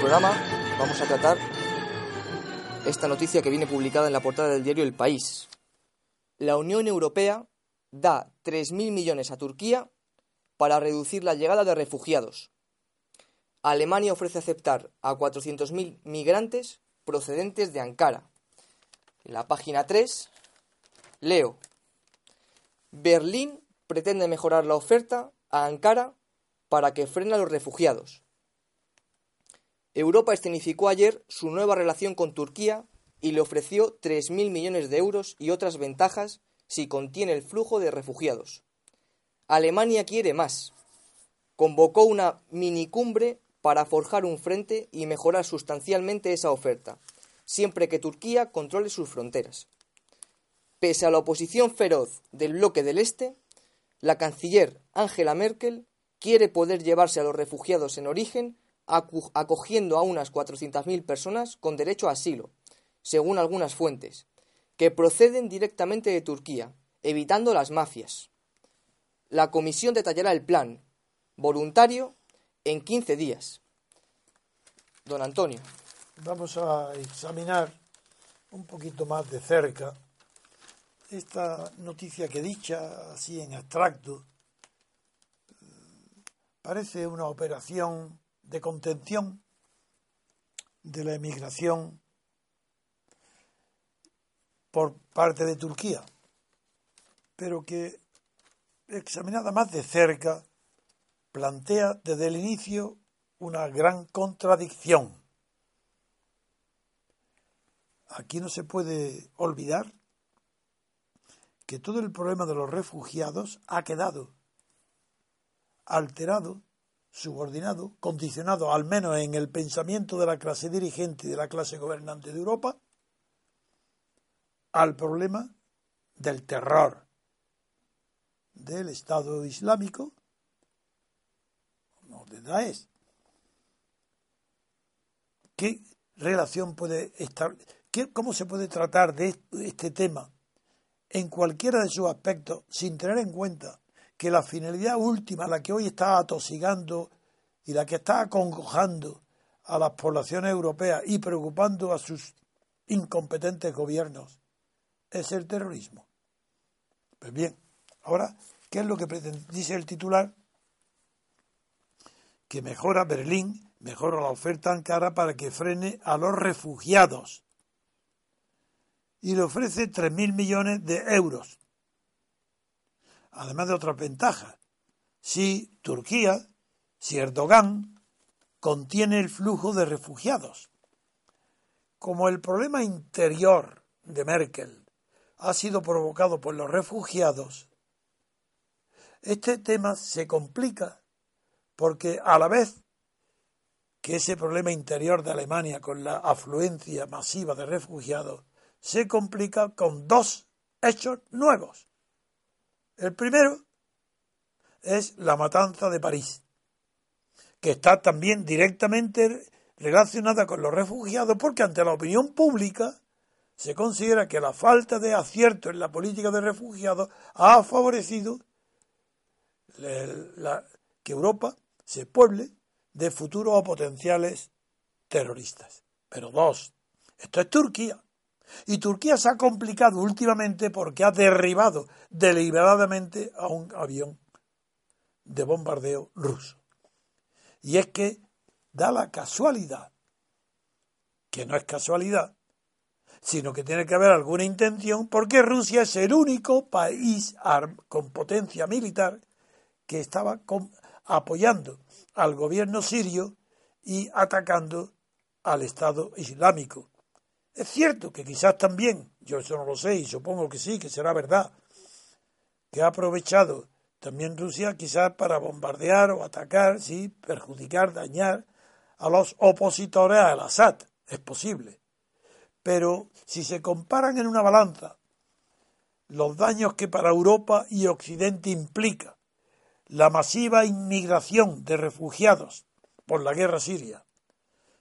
[SPEAKER 1] Programa vamos a tratar esta noticia que viene publicada en la portada del diario El País. La Unión Europea da 3.000 millones a Turquía para reducir la llegada de refugiados. Alemania ofrece aceptar a 400.000 migrantes procedentes de Ankara. En la página 3 leo. Berlín pretende mejorar la oferta a Ankara para que frene a los refugiados. Europa escenificó ayer su nueva relación con Turquía y le ofreció 3.000 millones de euros y otras ventajas si contiene el flujo de refugiados. Alemania quiere más. Convocó una minicumbre para forjar un frente y mejorar sustancialmente esa oferta, siempre que Turquía controle sus fronteras. Pese a la oposición feroz del bloque del Este, la canciller Angela Merkel quiere poder llevarse a los refugiados en origen acogiendo a unas 400.000 personas con derecho a asilo, según algunas fuentes, que proceden directamente de Turquía, evitando las mafias. La comisión detallará el plan, voluntario, en 15 días. Don Antonio.
[SPEAKER 3] Vamos a examinar un poquito más de cerca esta noticia que dicha así en abstracto parece una operación de contención de la emigración por parte de Turquía, pero que examinada más de cerca plantea desde el inicio una gran contradicción. Aquí no se puede olvidar que todo el problema de los refugiados ha quedado alterado, subordinado, condicionado, al menos en el pensamiento de la clase dirigente y de la clase gobernante de Europa, al problema del terror del Estado Islámico o de Daesh. ¿Qué relación puede estar, cómo se puede tratar de est- este tema en cualquiera de sus aspectos sin tener en cuenta que la finalidad última, la que hoy está atosigando y la que está acongojando a las poblaciones europeas y preocupando a sus incompetentes gobiernos, es el terrorismo. Pues bien, ahora, ¿qué es lo que? Dice el titular que mejora Berlín, mejora la oferta Ankara para que frene a los refugiados y le ofrece 3.000 millones de euros. Además de otras ventajas. Si Turquía, si Erdogan contiene el flujo de refugiados. Como el problema interior de Merkel ha sido provocado por los refugiados, este tema se complica porque a la vez que ese problema interior de Alemania con la afluencia masiva de refugiados se complica con dos hechos nuevos. El primero es la matanza de París, que está también directamente relacionada con los refugiados porque ante la opinión pública se considera que la falta de acierto en la política de refugiados ha favorecido que Europa se pueble de futuros o potenciales terroristas. Pero dos, esto es Turquía. Y Turquía se ha complicado últimamente porque ha derribado deliberadamente a un avión de bombardeo ruso. Y es que da la casualidad, que no es casualidad, sino que tiene que haber alguna intención, porque Rusia es el único país con potencia militar que estaba apoyando al gobierno sirio y atacando al Estado Islámico. Es cierto que quizás también, yo eso no lo sé y supongo que sí, que será verdad, que ha aprovechado También Rusia quizás para bombardear o atacar, sí, perjudicar, dañar a los opositores al Assad. Es posible. Pero si se comparan en una balanza los daños que para Europa y Occidente implica la masiva inmigración de refugiados por la guerra siria.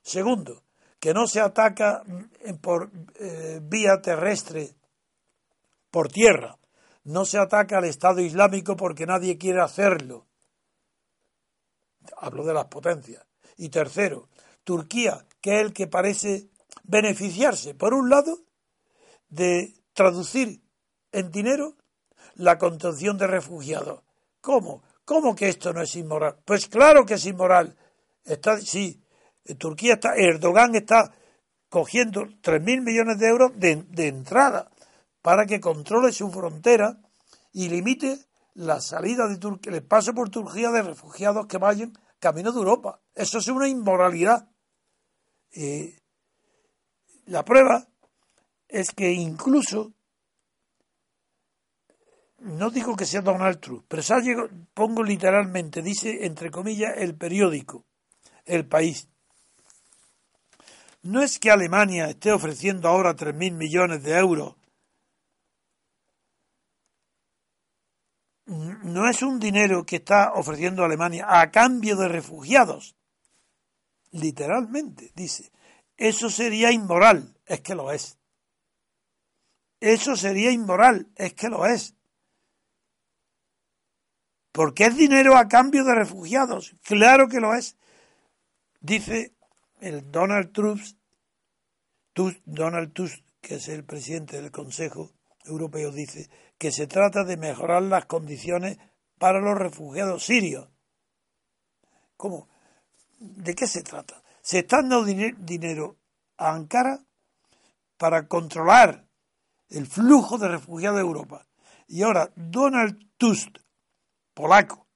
[SPEAKER 3] Segundo, que no se ataca por eh, vía terrestre, por tierra. No se ataca al Estado Islámico porque nadie quiere hacerlo. Hablo de las potencias. Y tercero, Turquía, que es el que parece beneficiarse, por un lado, de traducir en dinero la contención de refugiados. ¿Cómo? ¿Cómo que esto no es inmoral? Pues claro que es inmoral. Está, sí, Turquía está, Erdogan está cogiendo 3.000 millones de euros de, de entrada para que controle su frontera y limite la salida de Turquía, el paso por Turquía de refugiados que vayan camino de Europa. Eso es una inmoralidad. la prueba es que incluso no digo que sea Donald Trump, pero llegado, pongo literalmente, dice entre comillas el periódico, el país. No es que Alemania esté ofreciendo ahora 3.000 millones de euros. No es un dinero que está ofreciendo Alemania a cambio de refugiados. Literalmente, dice. Eso sería inmoral. Es que lo es. Eso sería inmoral. Es que lo es porque es dinero a cambio de refugiados. Claro que lo es. Dice el Donald Trump, Donald Tusk, que es el presidente del Consejo Europeo, dice que se trata de mejorar las condiciones para los refugiados sirios. ¿Cómo? ¿De qué se trata? Se está dando dinero a Ankara para controlar el flujo de refugiados de Europa. Y ahora Donald Tusk polaco,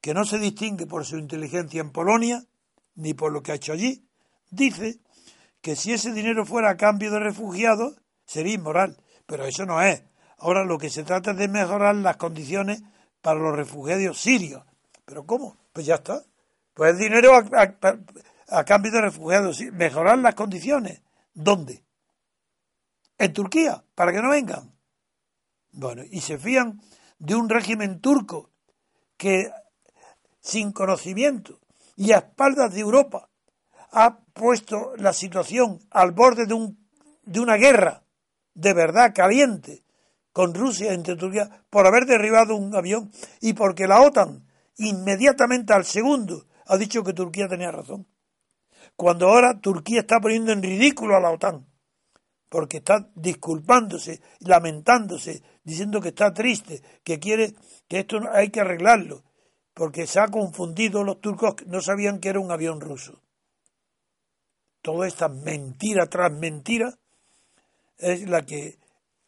[SPEAKER 3] que no se distingue por su inteligencia en Polonia, ni por lo que ha hecho allí, dice que si ese dinero fuera a cambio de refugiados, sería inmoral. Pero eso no es. Ahora lo que se trata es de mejorar las condiciones para los refugiados sirios. ¿Pero cómo? Pues ya está. Pues dinero a, cambio de refugiados. Mejorar las condiciones. ¿Dónde? En Turquía, para que no vengan. Bueno, y se fían de un régimen turco que sin conocimiento y a espaldas de Europa ha puesto la situación al borde de, un, de una guerra de verdad caliente con Rusia entre Turquía por haber derribado un avión y porque la OTAN inmediatamente al segundo ha dicho que Turquía tenía razón. Cuando ahora Turquía está poniendo en ridículo a la OTAN porque está disculpándose, lamentándose, diciendo que está triste, que quiere que esto hay que arreglarlo, porque se ha confundido los turcos, no sabían que era un avión ruso. Toda esta mentira tras mentira es la que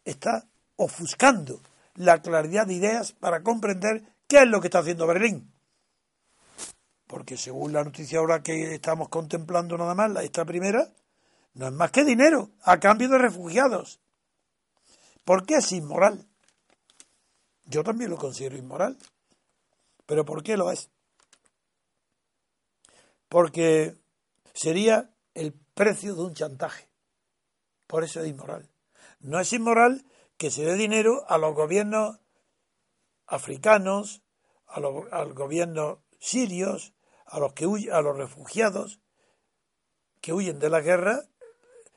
[SPEAKER 3] está ofuscando la claridad de ideas para comprender qué es lo que está haciendo Berlín. Porque según la noticia ahora que estamos contemplando nada más, esta primera, no es más que dinero a cambio de refugiados. ¿Por qué es inmoral? Yo también lo considero inmoral. ¿Pero por qué lo es? Porque sería el precio de un chantaje. Por eso es inmoral. No es inmoral que se dé dinero a los gobiernos africanos, a los, gobiernos sirios, a los que a los refugiados que huyen de la guerra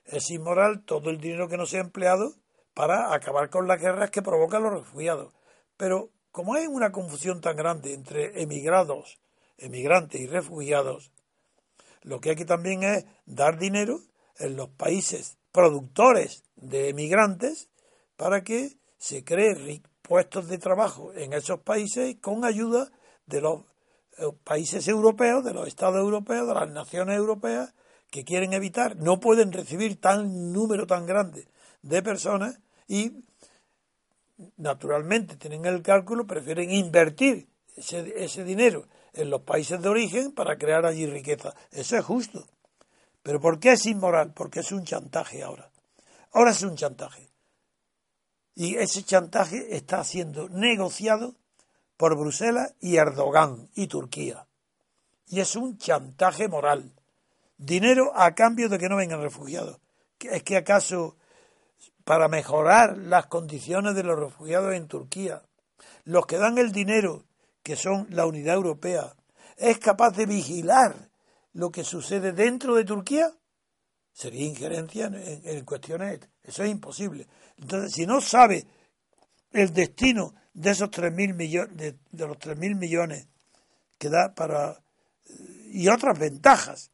[SPEAKER 3] es inmoral todo el dinero que no se ha empleado para acabar con las guerras que provocan los refugiados. Pero como hay una confusión tan grande entre emigrados, emigrantes y refugiados, lo que hay que también es dar dinero en los países productores de emigrantes para que se creen puestos de trabajo en esos países con ayuda de los eh, países europeos, de los estados europeos, de las naciones europeas que quieren evitar, no pueden recibir tan número tan grande de personas y naturalmente tienen el cálculo, prefieren invertir ese, dinero en los países de origen para crear allí riqueza. Eso es justo. Pero ¿por qué es inmoral? Porque es un chantaje ahora. Ahora es un chantaje. Y ese chantaje está siendo negociado por Bruselas y Erdogan y Turquía. Y es un chantaje moral. Dinero a cambio de que no vengan refugiados. ¿Es que acaso para mejorar las condiciones de los refugiados en Turquía, los que dan el dinero, que son la Unidad Europea, es capaz de vigilar lo que sucede dentro de Turquía? Sería injerencia en, cuestiones. Eso es imposible. Entonces, si no sabe el destino de esos 3.000 millones, de, de los 3.000 millones que da para. y otras ventajas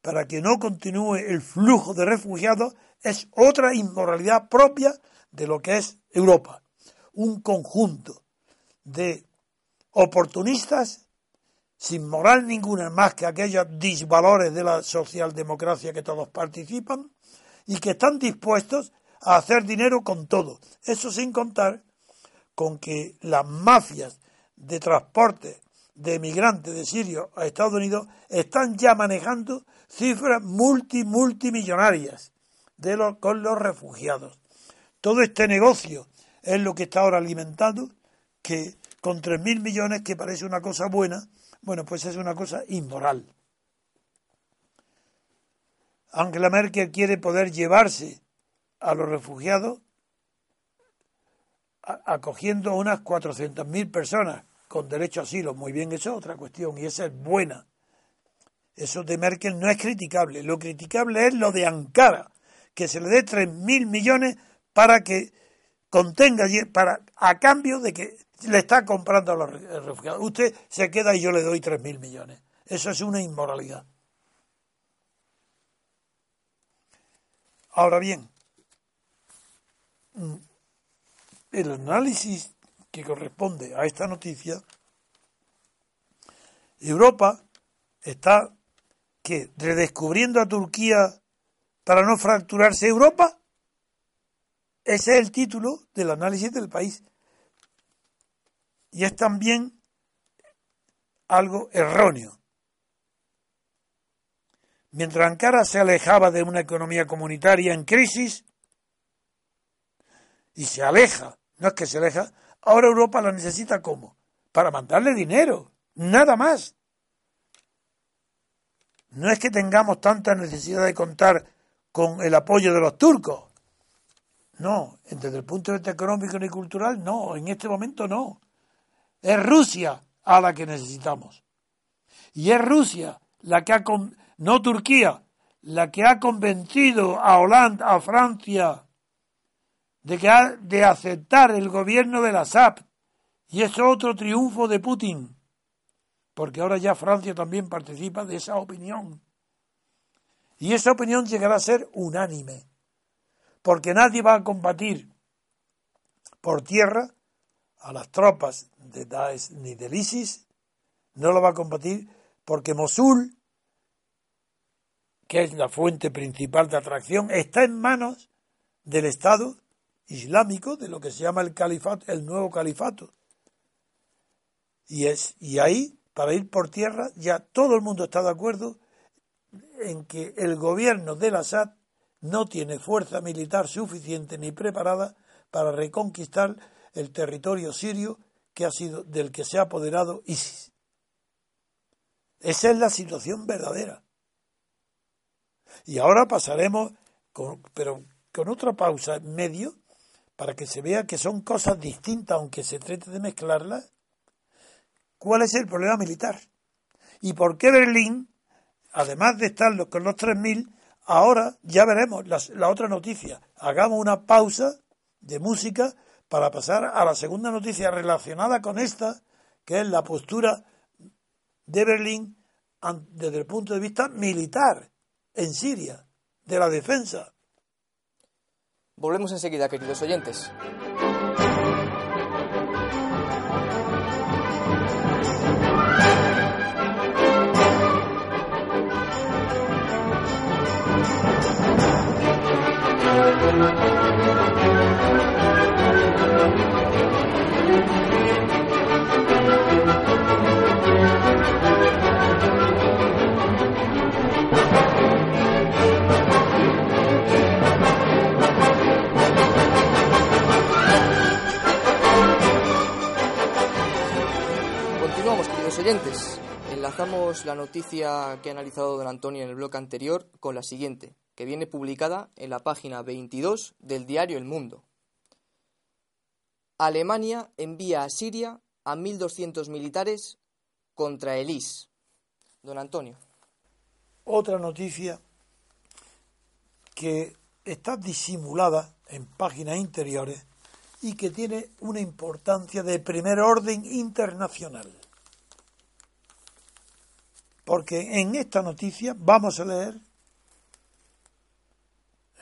[SPEAKER 3] para que no continúe el flujo de refugiados, es otra inmoralidad propia de lo que es Europa. Un conjunto de oportunistas sin moral ninguna más que aquellos disvalores de la socialdemocracia que todos participan y que están dispuestos a hacer dinero con todo. Eso sin contar con que las mafias de transporte de emigrantes de Siria a Estados Unidos están ya manejando cifras multi multimillonarias de con los refugiados. Todo este negocio es lo que está ahora alimentando que con 3.000 millones, que parece una cosa buena, bueno, pues es una cosa inmoral. Angela Merkel quiere poder llevarse a los refugiados acogiendo a unas 400.000 personas con derecho a asilo. Muy bien, eso es otra cuestión y esa es buena. Eso de Merkel no es criticable. Lo criticable es lo de Ankara, que se le dé 3.000 millones para que contenga, para, a cambio de que le está comprando a los refugiados. Usted se queda y yo le doy 3.000 millones. Eso es una inmoralidad. Ahora bien, mm, el análisis que corresponde a esta noticia, Europa está que redescubriendo a Turquía para no fracturarse Europa. Ese es el título del análisis del país. Y es también algo erróneo. Mientras Ankara se alejaba de una economía comunitaria en crisis, y se aleja, no es que se aleja, ahora Europa la necesita como? Para mandarle dinero, nada más. No es que tengamos tanta necesidad de contar con el apoyo de los turcos. No, desde el punto de vista económico y cultural, no, en este momento no. Es Rusia a la que necesitamos. Y es Rusia la que ha, no Turquía, la que ha convencido a Holanda, a Francia, de que ha de aceptar el gobierno de la SAP. Y es otro triunfo de Putin, porque ahora ya Francia también participa de esa opinión. Y esa opinión llegará a ser unánime, porque nadie va a combatir por tierra a las tropas de Daesh ni del ISIS, no lo va a combatir porque Mosul, que es la fuente principal de atracción, está en manos del Estado islámico, de lo que se llama el califato, el nuevo califato. Y, es, y ahí para ir por tierra, ya todo el mundo está de acuerdo en que el gobierno del Assad no tiene fuerza militar suficiente ni preparada para reconquistar el territorio sirio que ha sido del que se ha apoderado ISIS. Esa es la situación verdadera. Y ahora pasaremos, pero con otra pausa en medio, para que se vea que son cosas distintas, aunque se trate de mezclarlas, ¿Cuál es el problema militar? ¿Y por qué Berlín, además de estar con los 3.000, ahora ya veremos la, otra noticia? Hagamos una pausa de música para pasar a la segunda noticia relacionada con esta, que es la postura de Berlín desde el punto de vista militar en Siria, de la defensa.
[SPEAKER 1] Volvemos enseguida, queridos oyentes. Enlazamos la noticia que ha analizado don Antonio en el bloque anterior con la siguiente, que viene publicada en la página 22 del diario El Mundo. Alemania envía a Siria a 1.200 militares contra el IS. Don Antonio.
[SPEAKER 3] Otra noticia que está disimulada en páginas interiores y que tiene una importancia de primer orden internacional. Porque en esta noticia vamos a leer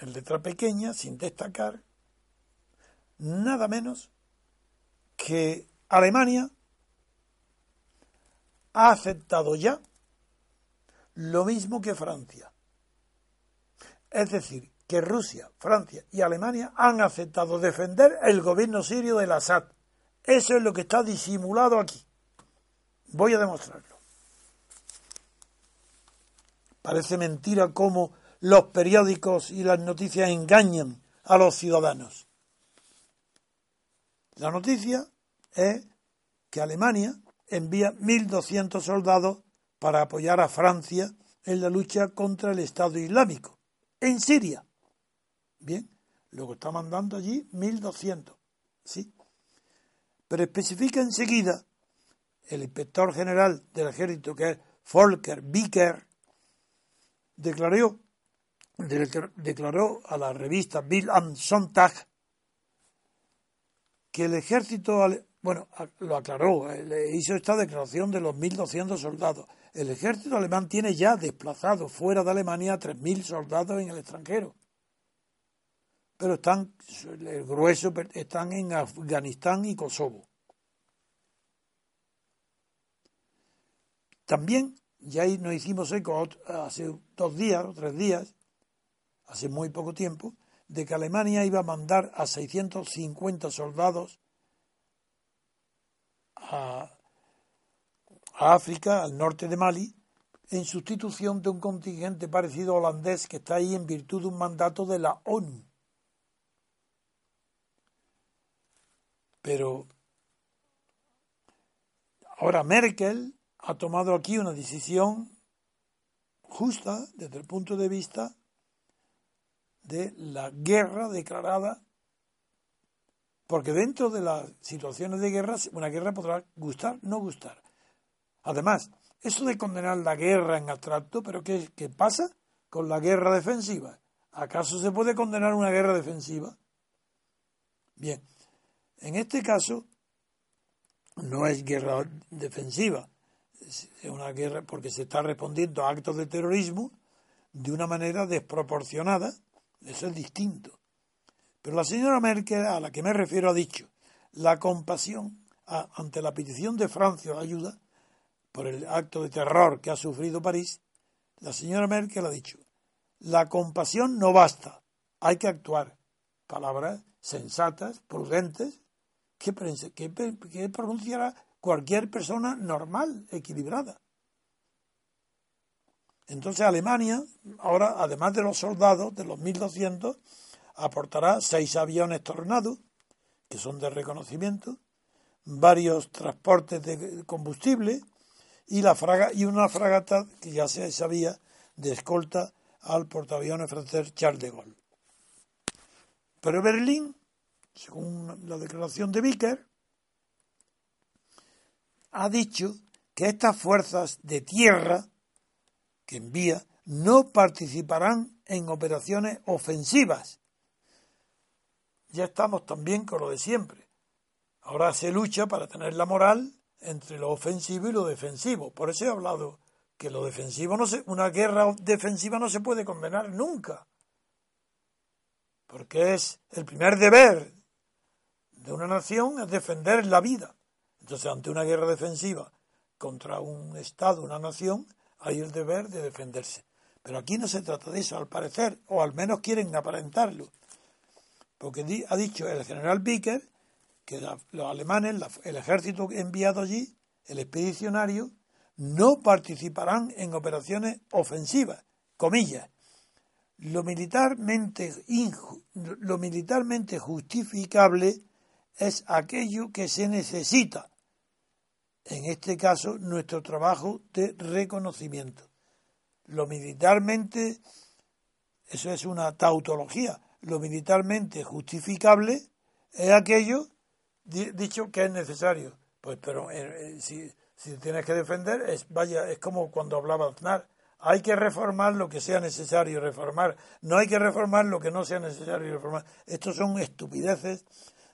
[SPEAKER 3] en letra pequeña, sin destacar, nada menos que Alemania ha aceptado ya lo mismo que Francia. Es decir, que Rusia, Francia y Alemania han aceptado defender el gobierno sirio del Assad. Eso es lo que está disimulado aquí. Voy a demostrarlo. Parece mentira cómo los periódicos y las noticias engañan a los ciudadanos. La noticia es que Alemania envía 1.200 soldados para apoyar a Francia en la lucha contra el Estado Islámico, en Siria. Bien, luego está mandando allí 1.200, ¿sí? Pero especifica enseguida el inspector general del ejército, que es Volker Bicker, declaró, declaró a la revista Bill and Sonntag que el ejército, bueno, lo aclaró, eh, le hizo esta declaración de los 1.200 soldados. El ejército alemán tiene ya desplazado fuera de Alemania a 3.000 soldados en el extranjero. Pero están, el grueso están en Afganistán y Kosovo. También, ya ahí nos hicimos eco hace dos días o tres días, hace muy poco tiempo, de que Alemania iba a mandar a 650 soldados a, África, al norte de Mali, en sustitución de un contingente parecido holandés que está ahí en virtud de un mandato de la ONU. Pero ahora Merkel ha tomado aquí una decisión justa desde el punto de vista de la guerra declarada, porque dentro de las situaciones de guerra, una guerra podrá gustar, no gustar. Además, eso de condenar la guerra en abstracto, pero ¿qué, qué pasa con la guerra defensiva? ¿Acaso se puede condenar una guerra defensiva? Bien, en este caso no es guerra defensiva, una guerra porque se está respondiendo a actos de terrorismo de una manera desproporcionada eso es distinto. Pero la señora Merkel, a la que me refiero, ha dicho, la compasión ante la petición de Francia de ayuda por el acto de terror que ha sufrido París, la señora Merkel ha dicho, la compasión no basta, hay que actuar. Palabras sensatas, prudentes, que, pronunciará cualquier persona normal, equilibrada. Entonces Alemania, ahora, además de los soldados, de los 1.200, aportará seis aviones Tornado, que son de reconocimiento, varios transportes de combustible y, la fraga, y una fragata que ya se sabía de escolta al portaaviones francés Charles de Gaulle. Pero Berlín, según la declaración de Vicker, ha dicho que estas fuerzas de tierra que envía no participarán en operaciones ofensivas. Ya estamos también con lo de siempre. Ahora se lucha para tener la moral entre lo ofensivo y lo defensivo. Por eso he hablado que lo defensivo no se, una guerra defensiva no se puede condenar nunca. Porque es el primer deber de una nación es defender la vida. Entonces, ante una guerra defensiva contra un Estado, una nación, hay el deber de defenderse. Pero aquí no se trata de eso, al parecer, o al menos quieren aparentarlo. Porque ha dicho el general Bicker que los alemanes, el ejército enviado allí, el expedicionario, no participarán en operaciones ofensivas, comillas. Lo militarmente, lo militarmente justificable es aquello que se necesita en este caso, nuestro trabajo de reconocimiento. Lo militarmente, eso es una tautología, lo militarmente justificable es aquello di- dicho que es necesario. Pues, pero eh, eh, si, si tienes que defender, es, vaya, es como cuando hablaba Aznar. Hay que reformar lo que sea necesario reformar. No hay que reformar lo que no sea necesario reformar. Estos son estupideces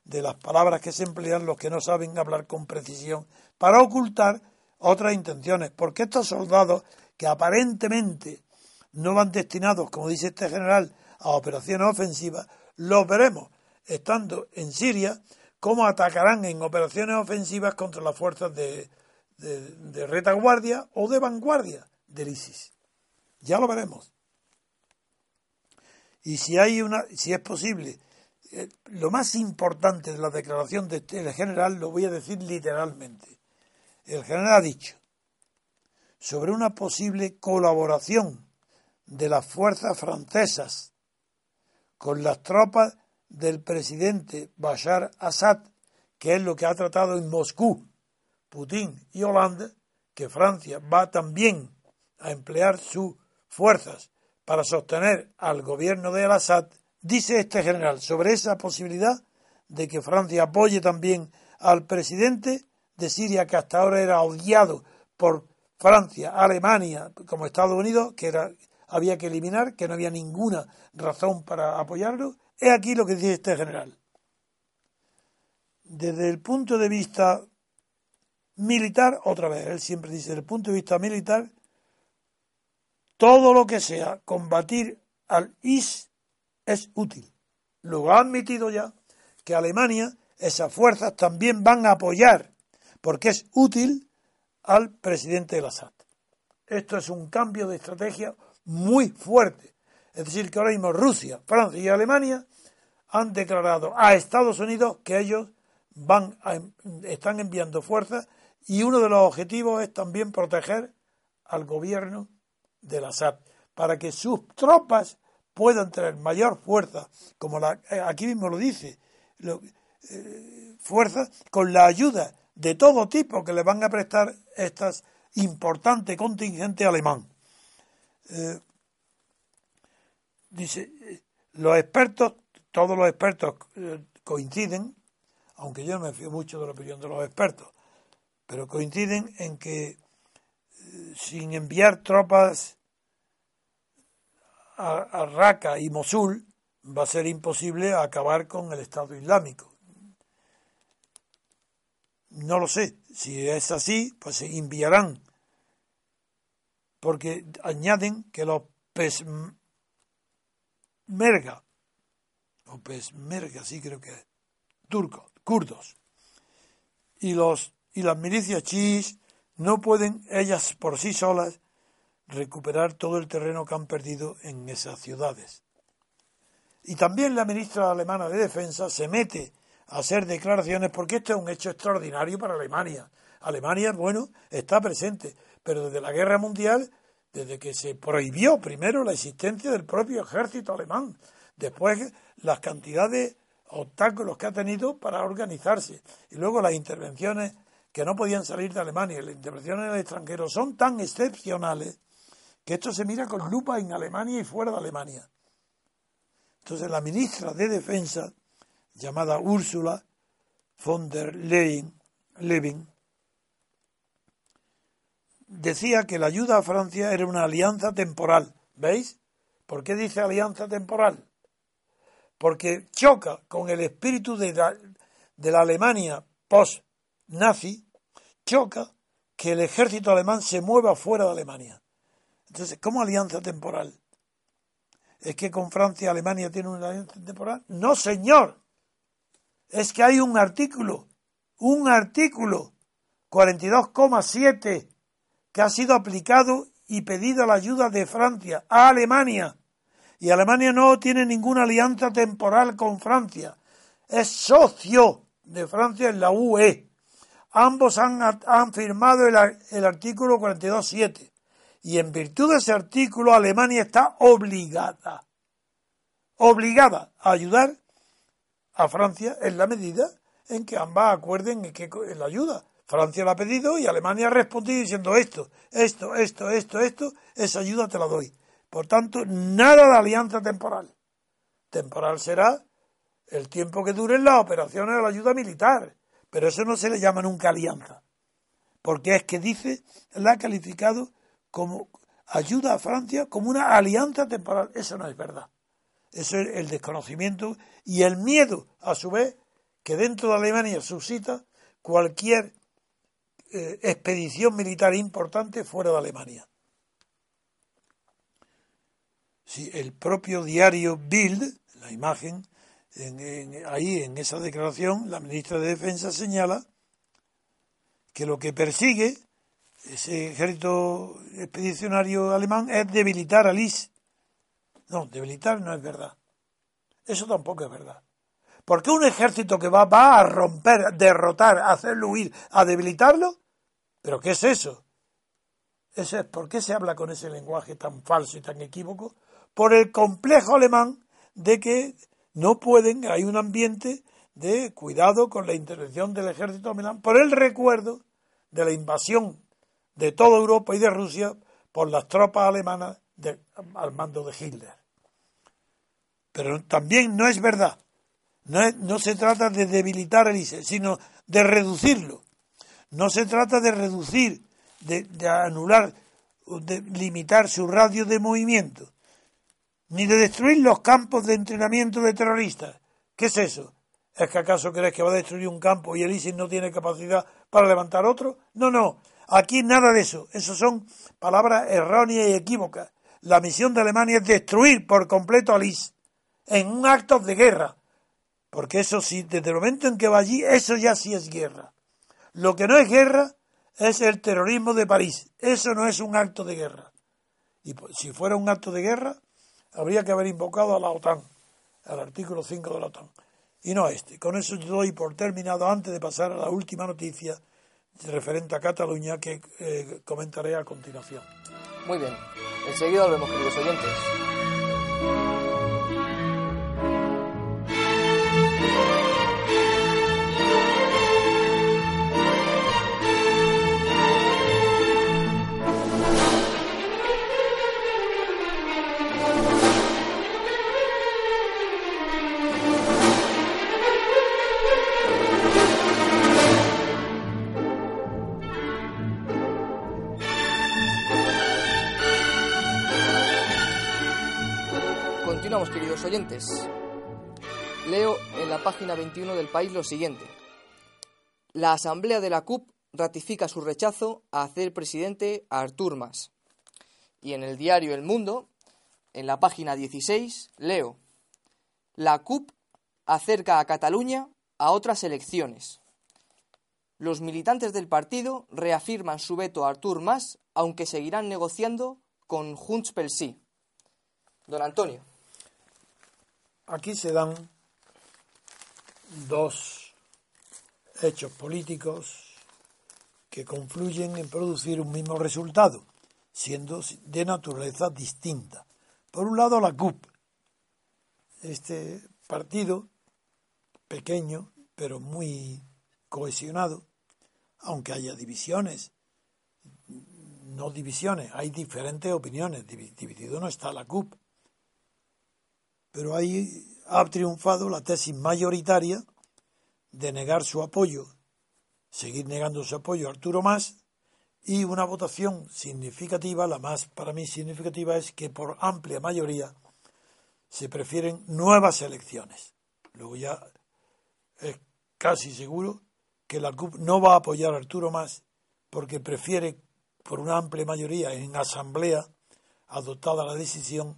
[SPEAKER 3] de las palabras que se emplean los que no saben hablar con precisión para ocultar otras intenciones. Porque estos soldados que aparentemente no van destinados, como dice este general, a operaciones ofensivas, los veremos estando en Siria, cómo atacarán en operaciones ofensivas contra las fuerzas de, de- de retaguardia o de vanguardia del ISIS. Ya lo veremos. Y si hay una, si es posible, eh, lo más importante de la declaración del general lo voy a decir literalmente. El general ha dicho sobre una posible colaboración de las fuerzas francesas con las tropas del presidente Bashar Assad, que es lo que ha tratado en Moscú Putin y Holanda, que Francia va también a emplear sus fuerzas para sostener al gobierno de al-Assad, dice este general sobre esa posibilidad de que Francia apoye también al presidente de Siria, que hasta ahora era odiado por Francia, Alemania, como Estados Unidos, que era, había que eliminar, que no había ninguna razón para apoyarlo. He aquí lo que dice este general. Desde el punto de vista militar, otra vez, él siempre dice, desde el punto de vista militar, todo lo que sea combatir al IS es útil. Lo ha admitido ya que Alemania, esas fuerzas también van a apoyar, porque es útil al presidente del Assad. Esto es un cambio de estrategia muy fuerte. Es decir, que ahora mismo Rusia, Francia y Alemania han declarado a Estados Unidos que ellos van a- están enviando fuerzas y uno de los objetivos es también proteger al gobierno del Assad para que sus tropas puedan tener mayor fuerza, como la, eh, aquí mismo lo dice, eh, fuerza con la ayuda de todo tipo que le van a prestar estas importante contingente alemán. Eh, dice, los expertos, todos los expertos coinciden, aunque yo no me fío mucho de la opinión de los expertos, pero coinciden en que sin enviar tropas a, Raqqa y Mosul va a ser imposible acabar con el Estado Islámico. No lo sé, si es así, pues se enviarán, porque añaden que los pesmerga, o pesmerga, sí creo que es, turcos, kurdos, y los y las milicias chiíes no pueden ellas por sí solas recuperar todo el terreno que han perdido en esas ciudades. Y también la ministra alemana de Defensa se mete a hacer declaraciones porque esto es un hecho extraordinario para Alemania. Alemania, bueno, está presente, pero desde la guerra mundial, desde que se prohibió primero la existencia del propio ejército alemán, después las cantidades de obstáculos que ha tenido para organizarse y luego las intervenciones que no podían salir de Alemania, las intervenciones en extranjero son tan excepcionales que esto se mira con lupa en Alemania y fuera de Alemania. Entonces la ministra de Defensa, llamada Úrsula von der Leyen, decía que la ayuda a Francia era una alianza temporal. ¿Veis? ¿Por qué dice alianza temporal? Porque choca con el espíritu de la, de la Alemania post-nazi, choca que el ejército alemán se mueva fuera de Alemania. Entonces, ¿cómo alianza temporal? ¿Es que con Francia Alemania tiene una alianza temporal? No, señor. Es que hay un artículo, un artículo 42,7 que ha sido aplicado y pedido la ayuda de Francia a Alemania. Y Alemania no tiene ninguna alianza temporal con Francia. Es socio de Francia en la UE. Ambos han, han firmado el, el artículo 42.7. Y en virtud de ese artículo, Alemania está obligada, obligada a ayudar a Francia en la medida en que ambas acuerden en, que, en la ayuda. Francia lo ha pedido y Alemania ha respondido diciendo esto, esto, esto, esto, esto, esa ayuda te la doy. Por tanto, nada de alianza temporal. Temporal será el tiempo que duren las operaciones de la ayuda militar, pero eso no se le llama nunca alianza, porque es que dice, la ha calificado como ayuda a Francia como una alianza temporal. Eso no es verdad. Eso es el desconocimiento y el miedo, a su vez, que dentro de Alemania suscita cualquier eh, expedición militar importante fuera de Alemania. Si el propio diario Bild, la imagen, ahí en esa declaración, la ministra de Defensa señala que lo que persigue ese ejército expedicionario alemán es debilitar a Lis. No, debilitar no es verdad. Eso tampoco es verdad. Porque un ejército que va, va a romper, derrotar, hacerlo huir, a debilitarlo, ¿pero qué es eso? Eso es, ¿Por qué se habla con ese lenguaje tan falso y tan equívoco? Por el complejo alemán de que no pueden, hay un ambiente de cuidado con la intervención del ejército alemán, por el recuerdo de la invasión de toda Europa y de Rusia por las tropas alemanas al mando de Hitler. Pero también no es verdad no, se trata de debilitar el ISIS, sino de reducirlo. No se trata de reducir, de, de anular, de limitar su radio de movimiento, ni de destruir los campos de entrenamiento de terroristas. ¿Qué es eso? ¿Es que acaso crees que va a destruir un campo y el ISIS no tiene capacidad para levantar otro? No, no. Aquí nada de eso. Eso son palabras erróneas y equívocas. La misión de Alemania es destruir por completo al ISIS en un acto de guerra porque eso sí, desde el momento en que va allí, eso ya sí es guerra. Lo que no es guerra es el terrorismo de París. Eso no es un acto de guerra. Y pues, si fuera un acto de guerra, habría que haber invocado a la OTAN, al artículo 5 de la OTAN. Y no este. Con eso yo doy por terminado antes de pasar a la última noticia referente a Cataluña que eh, comentaré a continuación.
[SPEAKER 1] Muy bien. Enseguida volvemos, queridos oyentes. Leo en la página 21 del país lo siguiente. La Asamblea de la CUP ratifica su rechazo a hacer presidente a Artur Mas. Y en el diario El Mundo, en la página 16, leo. La CUP acerca a Cataluña a otras elecciones. Los militantes del partido reafirman su veto a Artur Mas, aunque seguirán negociando con Junts pel Sí. Don Antonio.
[SPEAKER 3] Aquí se dan dos hechos políticos que confluyen en producir un mismo resultado, siendo de naturaleza distinta. Por un lado, la CUP, este partido pequeño, pero muy cohesionado, aunque haya divisiones, no divisiones, hay diferentes opiniones, dividido no está la CUP, pero ahí ha triunfado la tesis mayoritaria de negar su apoyo, seguir negando su apoyo a Arturo Más, y una votación significativa, la más para mí significativa, es que por amplia mayoría se prefieren nuevas elecciones. Luego ya es casi seguro que la CUP no va a apoyar a Arturo Más porque prefiere por una amplia mayoría en asamblea adoptada la decisión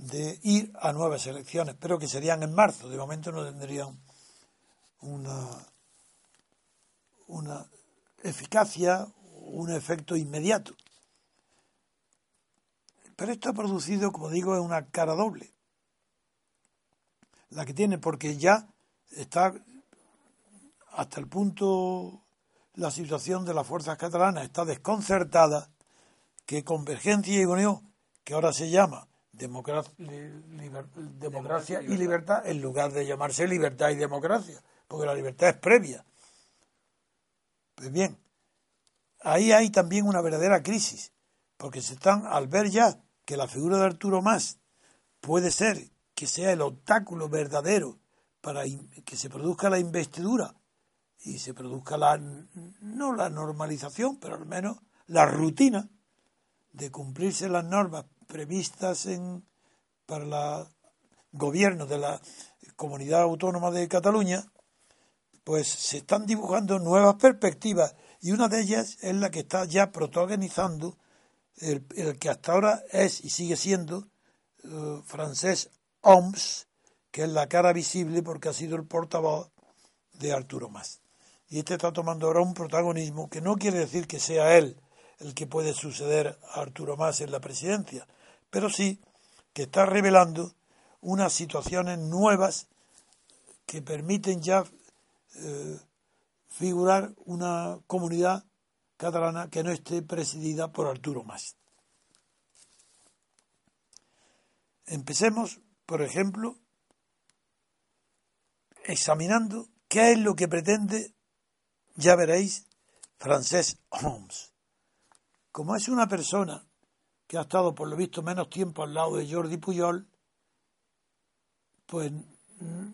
[SPEAKER 3] de ir a nuevas elecciones, pero que serían en marzo. De momento no tendrían una, una eficacia, un efecto inmediato. Pero esto ha producido, como digo, una cara doble. La que tiene, porque ya está hasta el punto la situación de las fuerzas catalanas está desconcertada que Convergencia y Unión, que ahora se llama democracia, y libertad en lugar de llamarse libertad y democracia, porque la libertad es previa. Pues bien, ahí hay también una verdadera crisis, porque se están, al ver ya que la figura de Arturo Más puede ser que sea el obstáculo verdadero para que se produzca la investidura y se produzca la, no la normalización, pero al menos la rutina de cumplirse las normas previstas en, para el gobierno de la comunidad autónoma de Cataluña, pues se están dibujando nuevas perspectivas y una de ellas es la que está ya protagonizando el, que hasta ahora es y sigue siendo uh, francés Oms, que es la cara visible porque ha sido el portavoz de Arturo Mas. Y este está tomando ahora un protagonismo que no quiere decir que sea él el que puede suceder a Arturo Mas en la presidencia, pero sí que está revelando unas situaciones nuevas que permiten ya eh, figurar una comunidad catalana que no esté presidida por Arturo Mas. Empecemos, por ejemplo, examinando qué es lo que pretende, ya veréis, Francés Holmes. Como es una persona que ha estado por lo visto menos tiempo al lado de Jordi Puyol, pues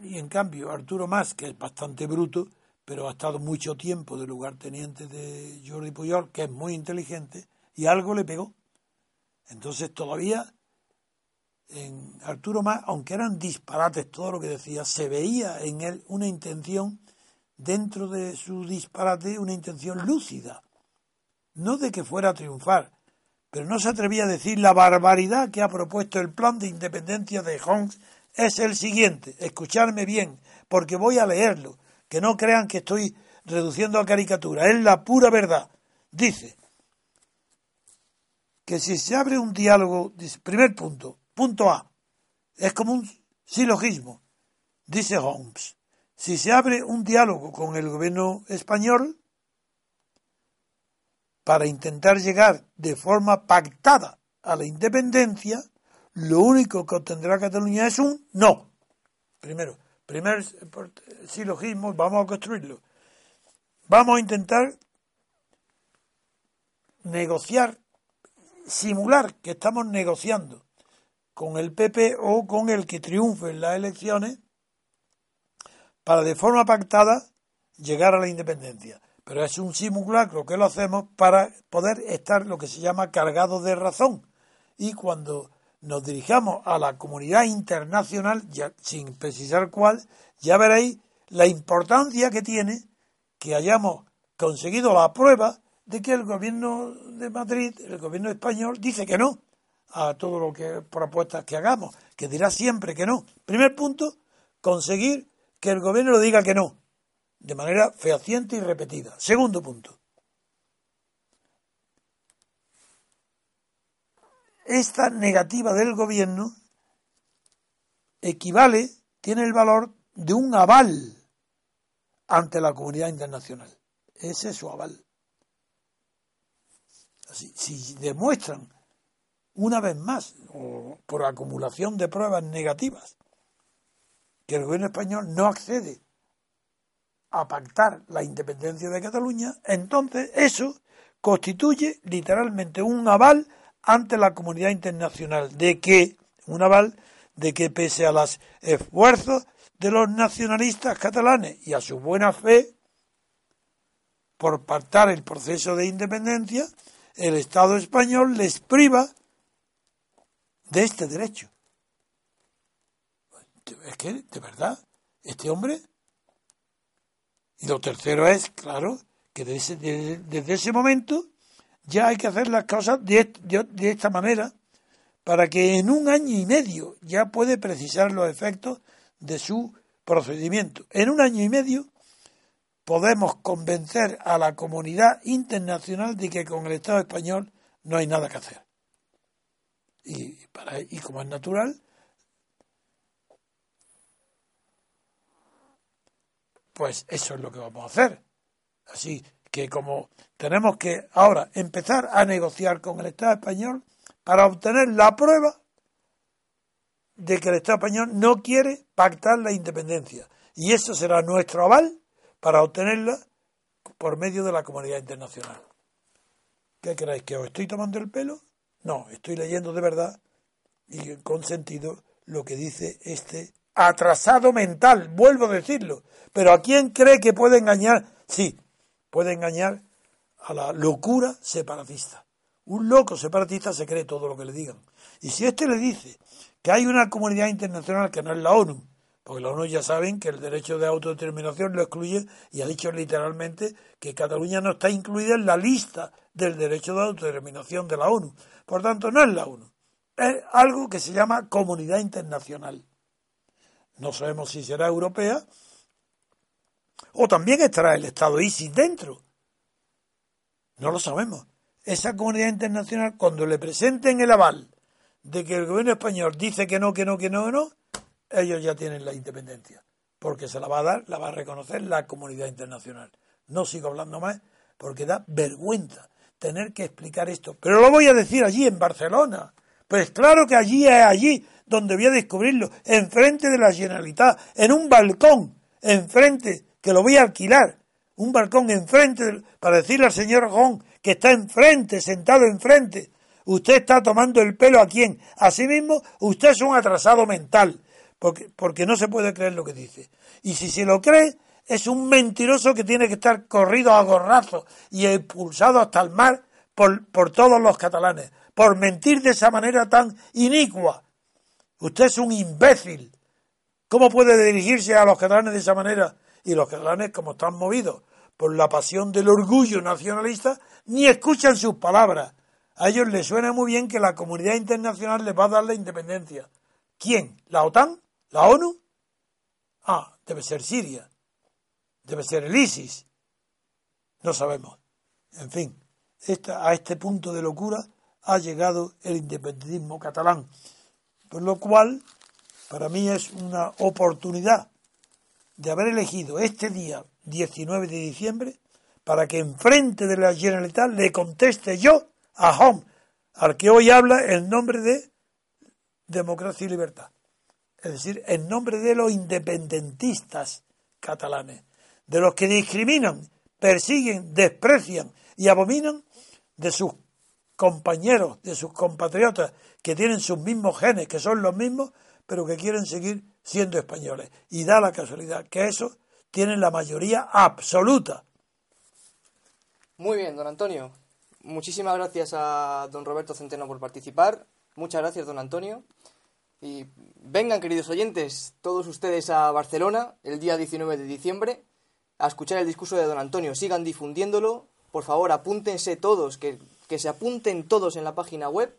[SPEAKER 3] y en cambio Arturo Mas, que es bastante bruto, pero ha estado mucho tiempo de lugarteniente de Jordi Puyol, que es muy inteligente, y algo le pegó. Entonces todavía en Arturo Mas, aunque eran disparates todo lo que decía, se veía en él una intención, dentro de su disparate, una intención lúcida. No de que fuera a triunfar, pero no se atrevía a decir la barbaridad que ha propuesto el plan de independencia de Homs es el siguiente, escucharme bien, porque voy a leerlo, que no crean que estoy reduciendo a caricatura, es la pura verdad. Dice que si se abre un diálogo, primer punto, punto A, es como un silogismo, dice Holmes, si se abre un diálogo con el gobierno español para intentar llegar de forma pactada a la independencia, lo único que obtendrá Cataluña es un no. Primero, primer silogismo, vamos a construirlo. Vamos a intentar negociar, simular que estamos negociando con el PP o con el que triunfe en las elecciones para de forma pactada llegar a la independencia. Pero es un simulacro que lo hacemos para poder estar lo que se llama cargado de razón. Y cuando nos dirijamos a la comunidad internacional, ya, sin precisar cuál, ya veréis la importancia que tiene que hayamos conseguido la prueba de que el gobierno de Madrid, el gobierno español, dice que no a todo lo que propuestas que hagamos, que dirá siempre que no. Primer punto, conseguir que el gobierno lo diga que no, de manera fehaciente y repetida. Segundo punto, esta negativa del gobierno equivale, tiene el valor de un aval ante la comunidad internacional. Ese es su aval. si demuestran una vez más, o por acumulación de pruebas negativas, que el gobierno español no accede a pactar la independencia de Cataluña, entonces eso constituye literalmente un aval ante la comunidad internacional de que, un aval de que pese a los esfuerzos de los nacionalistas catalanes y a su buena fe por pactar el proceso de independencia, el Estado español les priva de este derecho. Es que, de verdad, este hombre. Y lo tercero es, claro, que desde, desde ese momento ya hay que hacer las cosas de, de, esta manera para que en un año y medio ya puede precisar los efectos de su procedimiento. En un año y medio podemos convencer a la comunidad internacional de que con el Estado español no hay nada que hacer. Y, para, y como es natural, pues eso es lo que vamos a hacer. Así que como tenemos que ahora empezar a negociar con el Estado español para obtener la prueba de que el Estado español no quiere pactar la independencia. Y eso será nuestro aval para obtenerla por medio de la comunidad internacional. ¿Qué creéis? ¿Que os estoy tomando el pelo? No, estoy leyendo de verdad y con sentido lo que dice este atrasado mental, vuelvo a decirlo. Pero ¿a quién cree que puede engañar? Sí, puede engañar a la locura separatista. Un loco separatista se cree todo lo que le digan. Y si este le dice que hay una comunidad internacional que no es la ONU, porque la ONU ya saben que el derecho de autodeterminación lo excluye y ha dicho literalmente que Cataluña no está incluida en la lista del derecho de autodeterminación de la ONU. Por tanto, no es la ONU. Es algo que se llama comunidad internacional. No sabemos si será europea o también estará el Estado ISIS dentro. No lo sabemos. Esa comunidad internacional, cuando le presenten el aval de que el gobierno español dice que no, que no, que no, que no, ellos ya tienen la independencia. Porque se la va a dar, la va a reconocer la comunidad internacional. No sigo hablando más porque da vergüenza tener que explicar esto. Pero lo voy a decir allí, en Barcelona. Pues claro que allí es allí donde voy a descubrirlo, enfrente de la Generalitat, en un balcón, enfrente, que lo voy a alquilar, un balcón enfrente, para decirle al señor Gon que está enfrente, sentado enfrente. Usted está tomando el pelo a quién? A sí mismo, usted es un atrasado mental, porque, porque no se puede creer lo que dice. Y si se lo cree, es un mentiroso que tiene que estar corrido a gorrazos y expulsado hasta el mar por, por todos los catalanes, por mentir de esa manera tan inicua. Usted es un imbécil. ¿Cómo puede dirigirse a los catalanes de esa manera? Y los catalanes, como están movidos por la pasión del orgullo nacionalista, ni escuchan sus palabras. A ellos les suena muy bien que la comunidad internacional les va a dar la independencia. ¿Quién? ¿La OTAN? ¿La ONU? Ah, debe ser Siria. Debe ser el ISIS. No sabemos. En fin, a este punto de locura ha llegado el independentismo catalán. Por lo cual, para mí es una oportunidad de haber elegido este día 19 de diciembre para que enfrente de la Generalitat le conteste yo a Home, al que hoy habla en nombre de democracia y libertad. Es decir, en nombre de los independentistas catalanes, de los que discriminan, persiguen, desprecian y abominan de sus compañeros, de sus compatriotas que tienen sus mismos genes, que son los mismos, pero que quieren seguir siendo españoles. Y da la casualidad que eso tienen la mayoría absoluta.
[SPEAKER 1] Muy bien, don Antonio. Muchísimas gracias a don Roberto Centeno por participar. Muchas gracias, don Antonio. Y vengan, queridos oyentes, todos ustedes a Barcelona el día 19 de diciembre a escuchar el discurso de don Antonio. Sigan difundiéndolo. Por favor, apúntense todos, que, que se apunten todos en la página web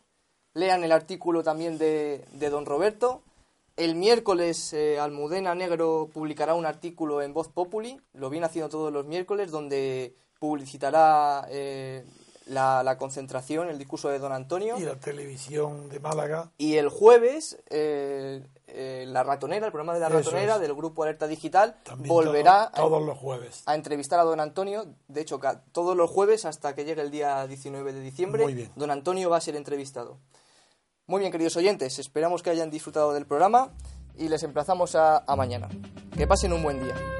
[SPEAKER 1] lean el artículo también de, de don Roberto. El miércoles eh, Almudena Negro publicará un artículo en Voz Populi, lo viene haciendo todos los miércoles, donde publicitará eh, la, concentración, el discurso de don Antonio.
[SPEAKER 3] Y la televisión de Málaga.
[SPEAKER 1] Y el jueves, eh, La Ratonera, el programa de La Ratonera del grupo Alerta Digital, volverá
[SPEAKER 3] todos los jueves.
[SPEAKER 1] a entrevistar a don Antonio. De hecho, todos los jueves hasta que llegue el día 19 de diciembre, don Antonio va a ser entrevistado. Muy bien, queridos oyentes, esperamos que hayan disfrutado del programa y les emplazamos a, a mañana. Que pasen un buen día.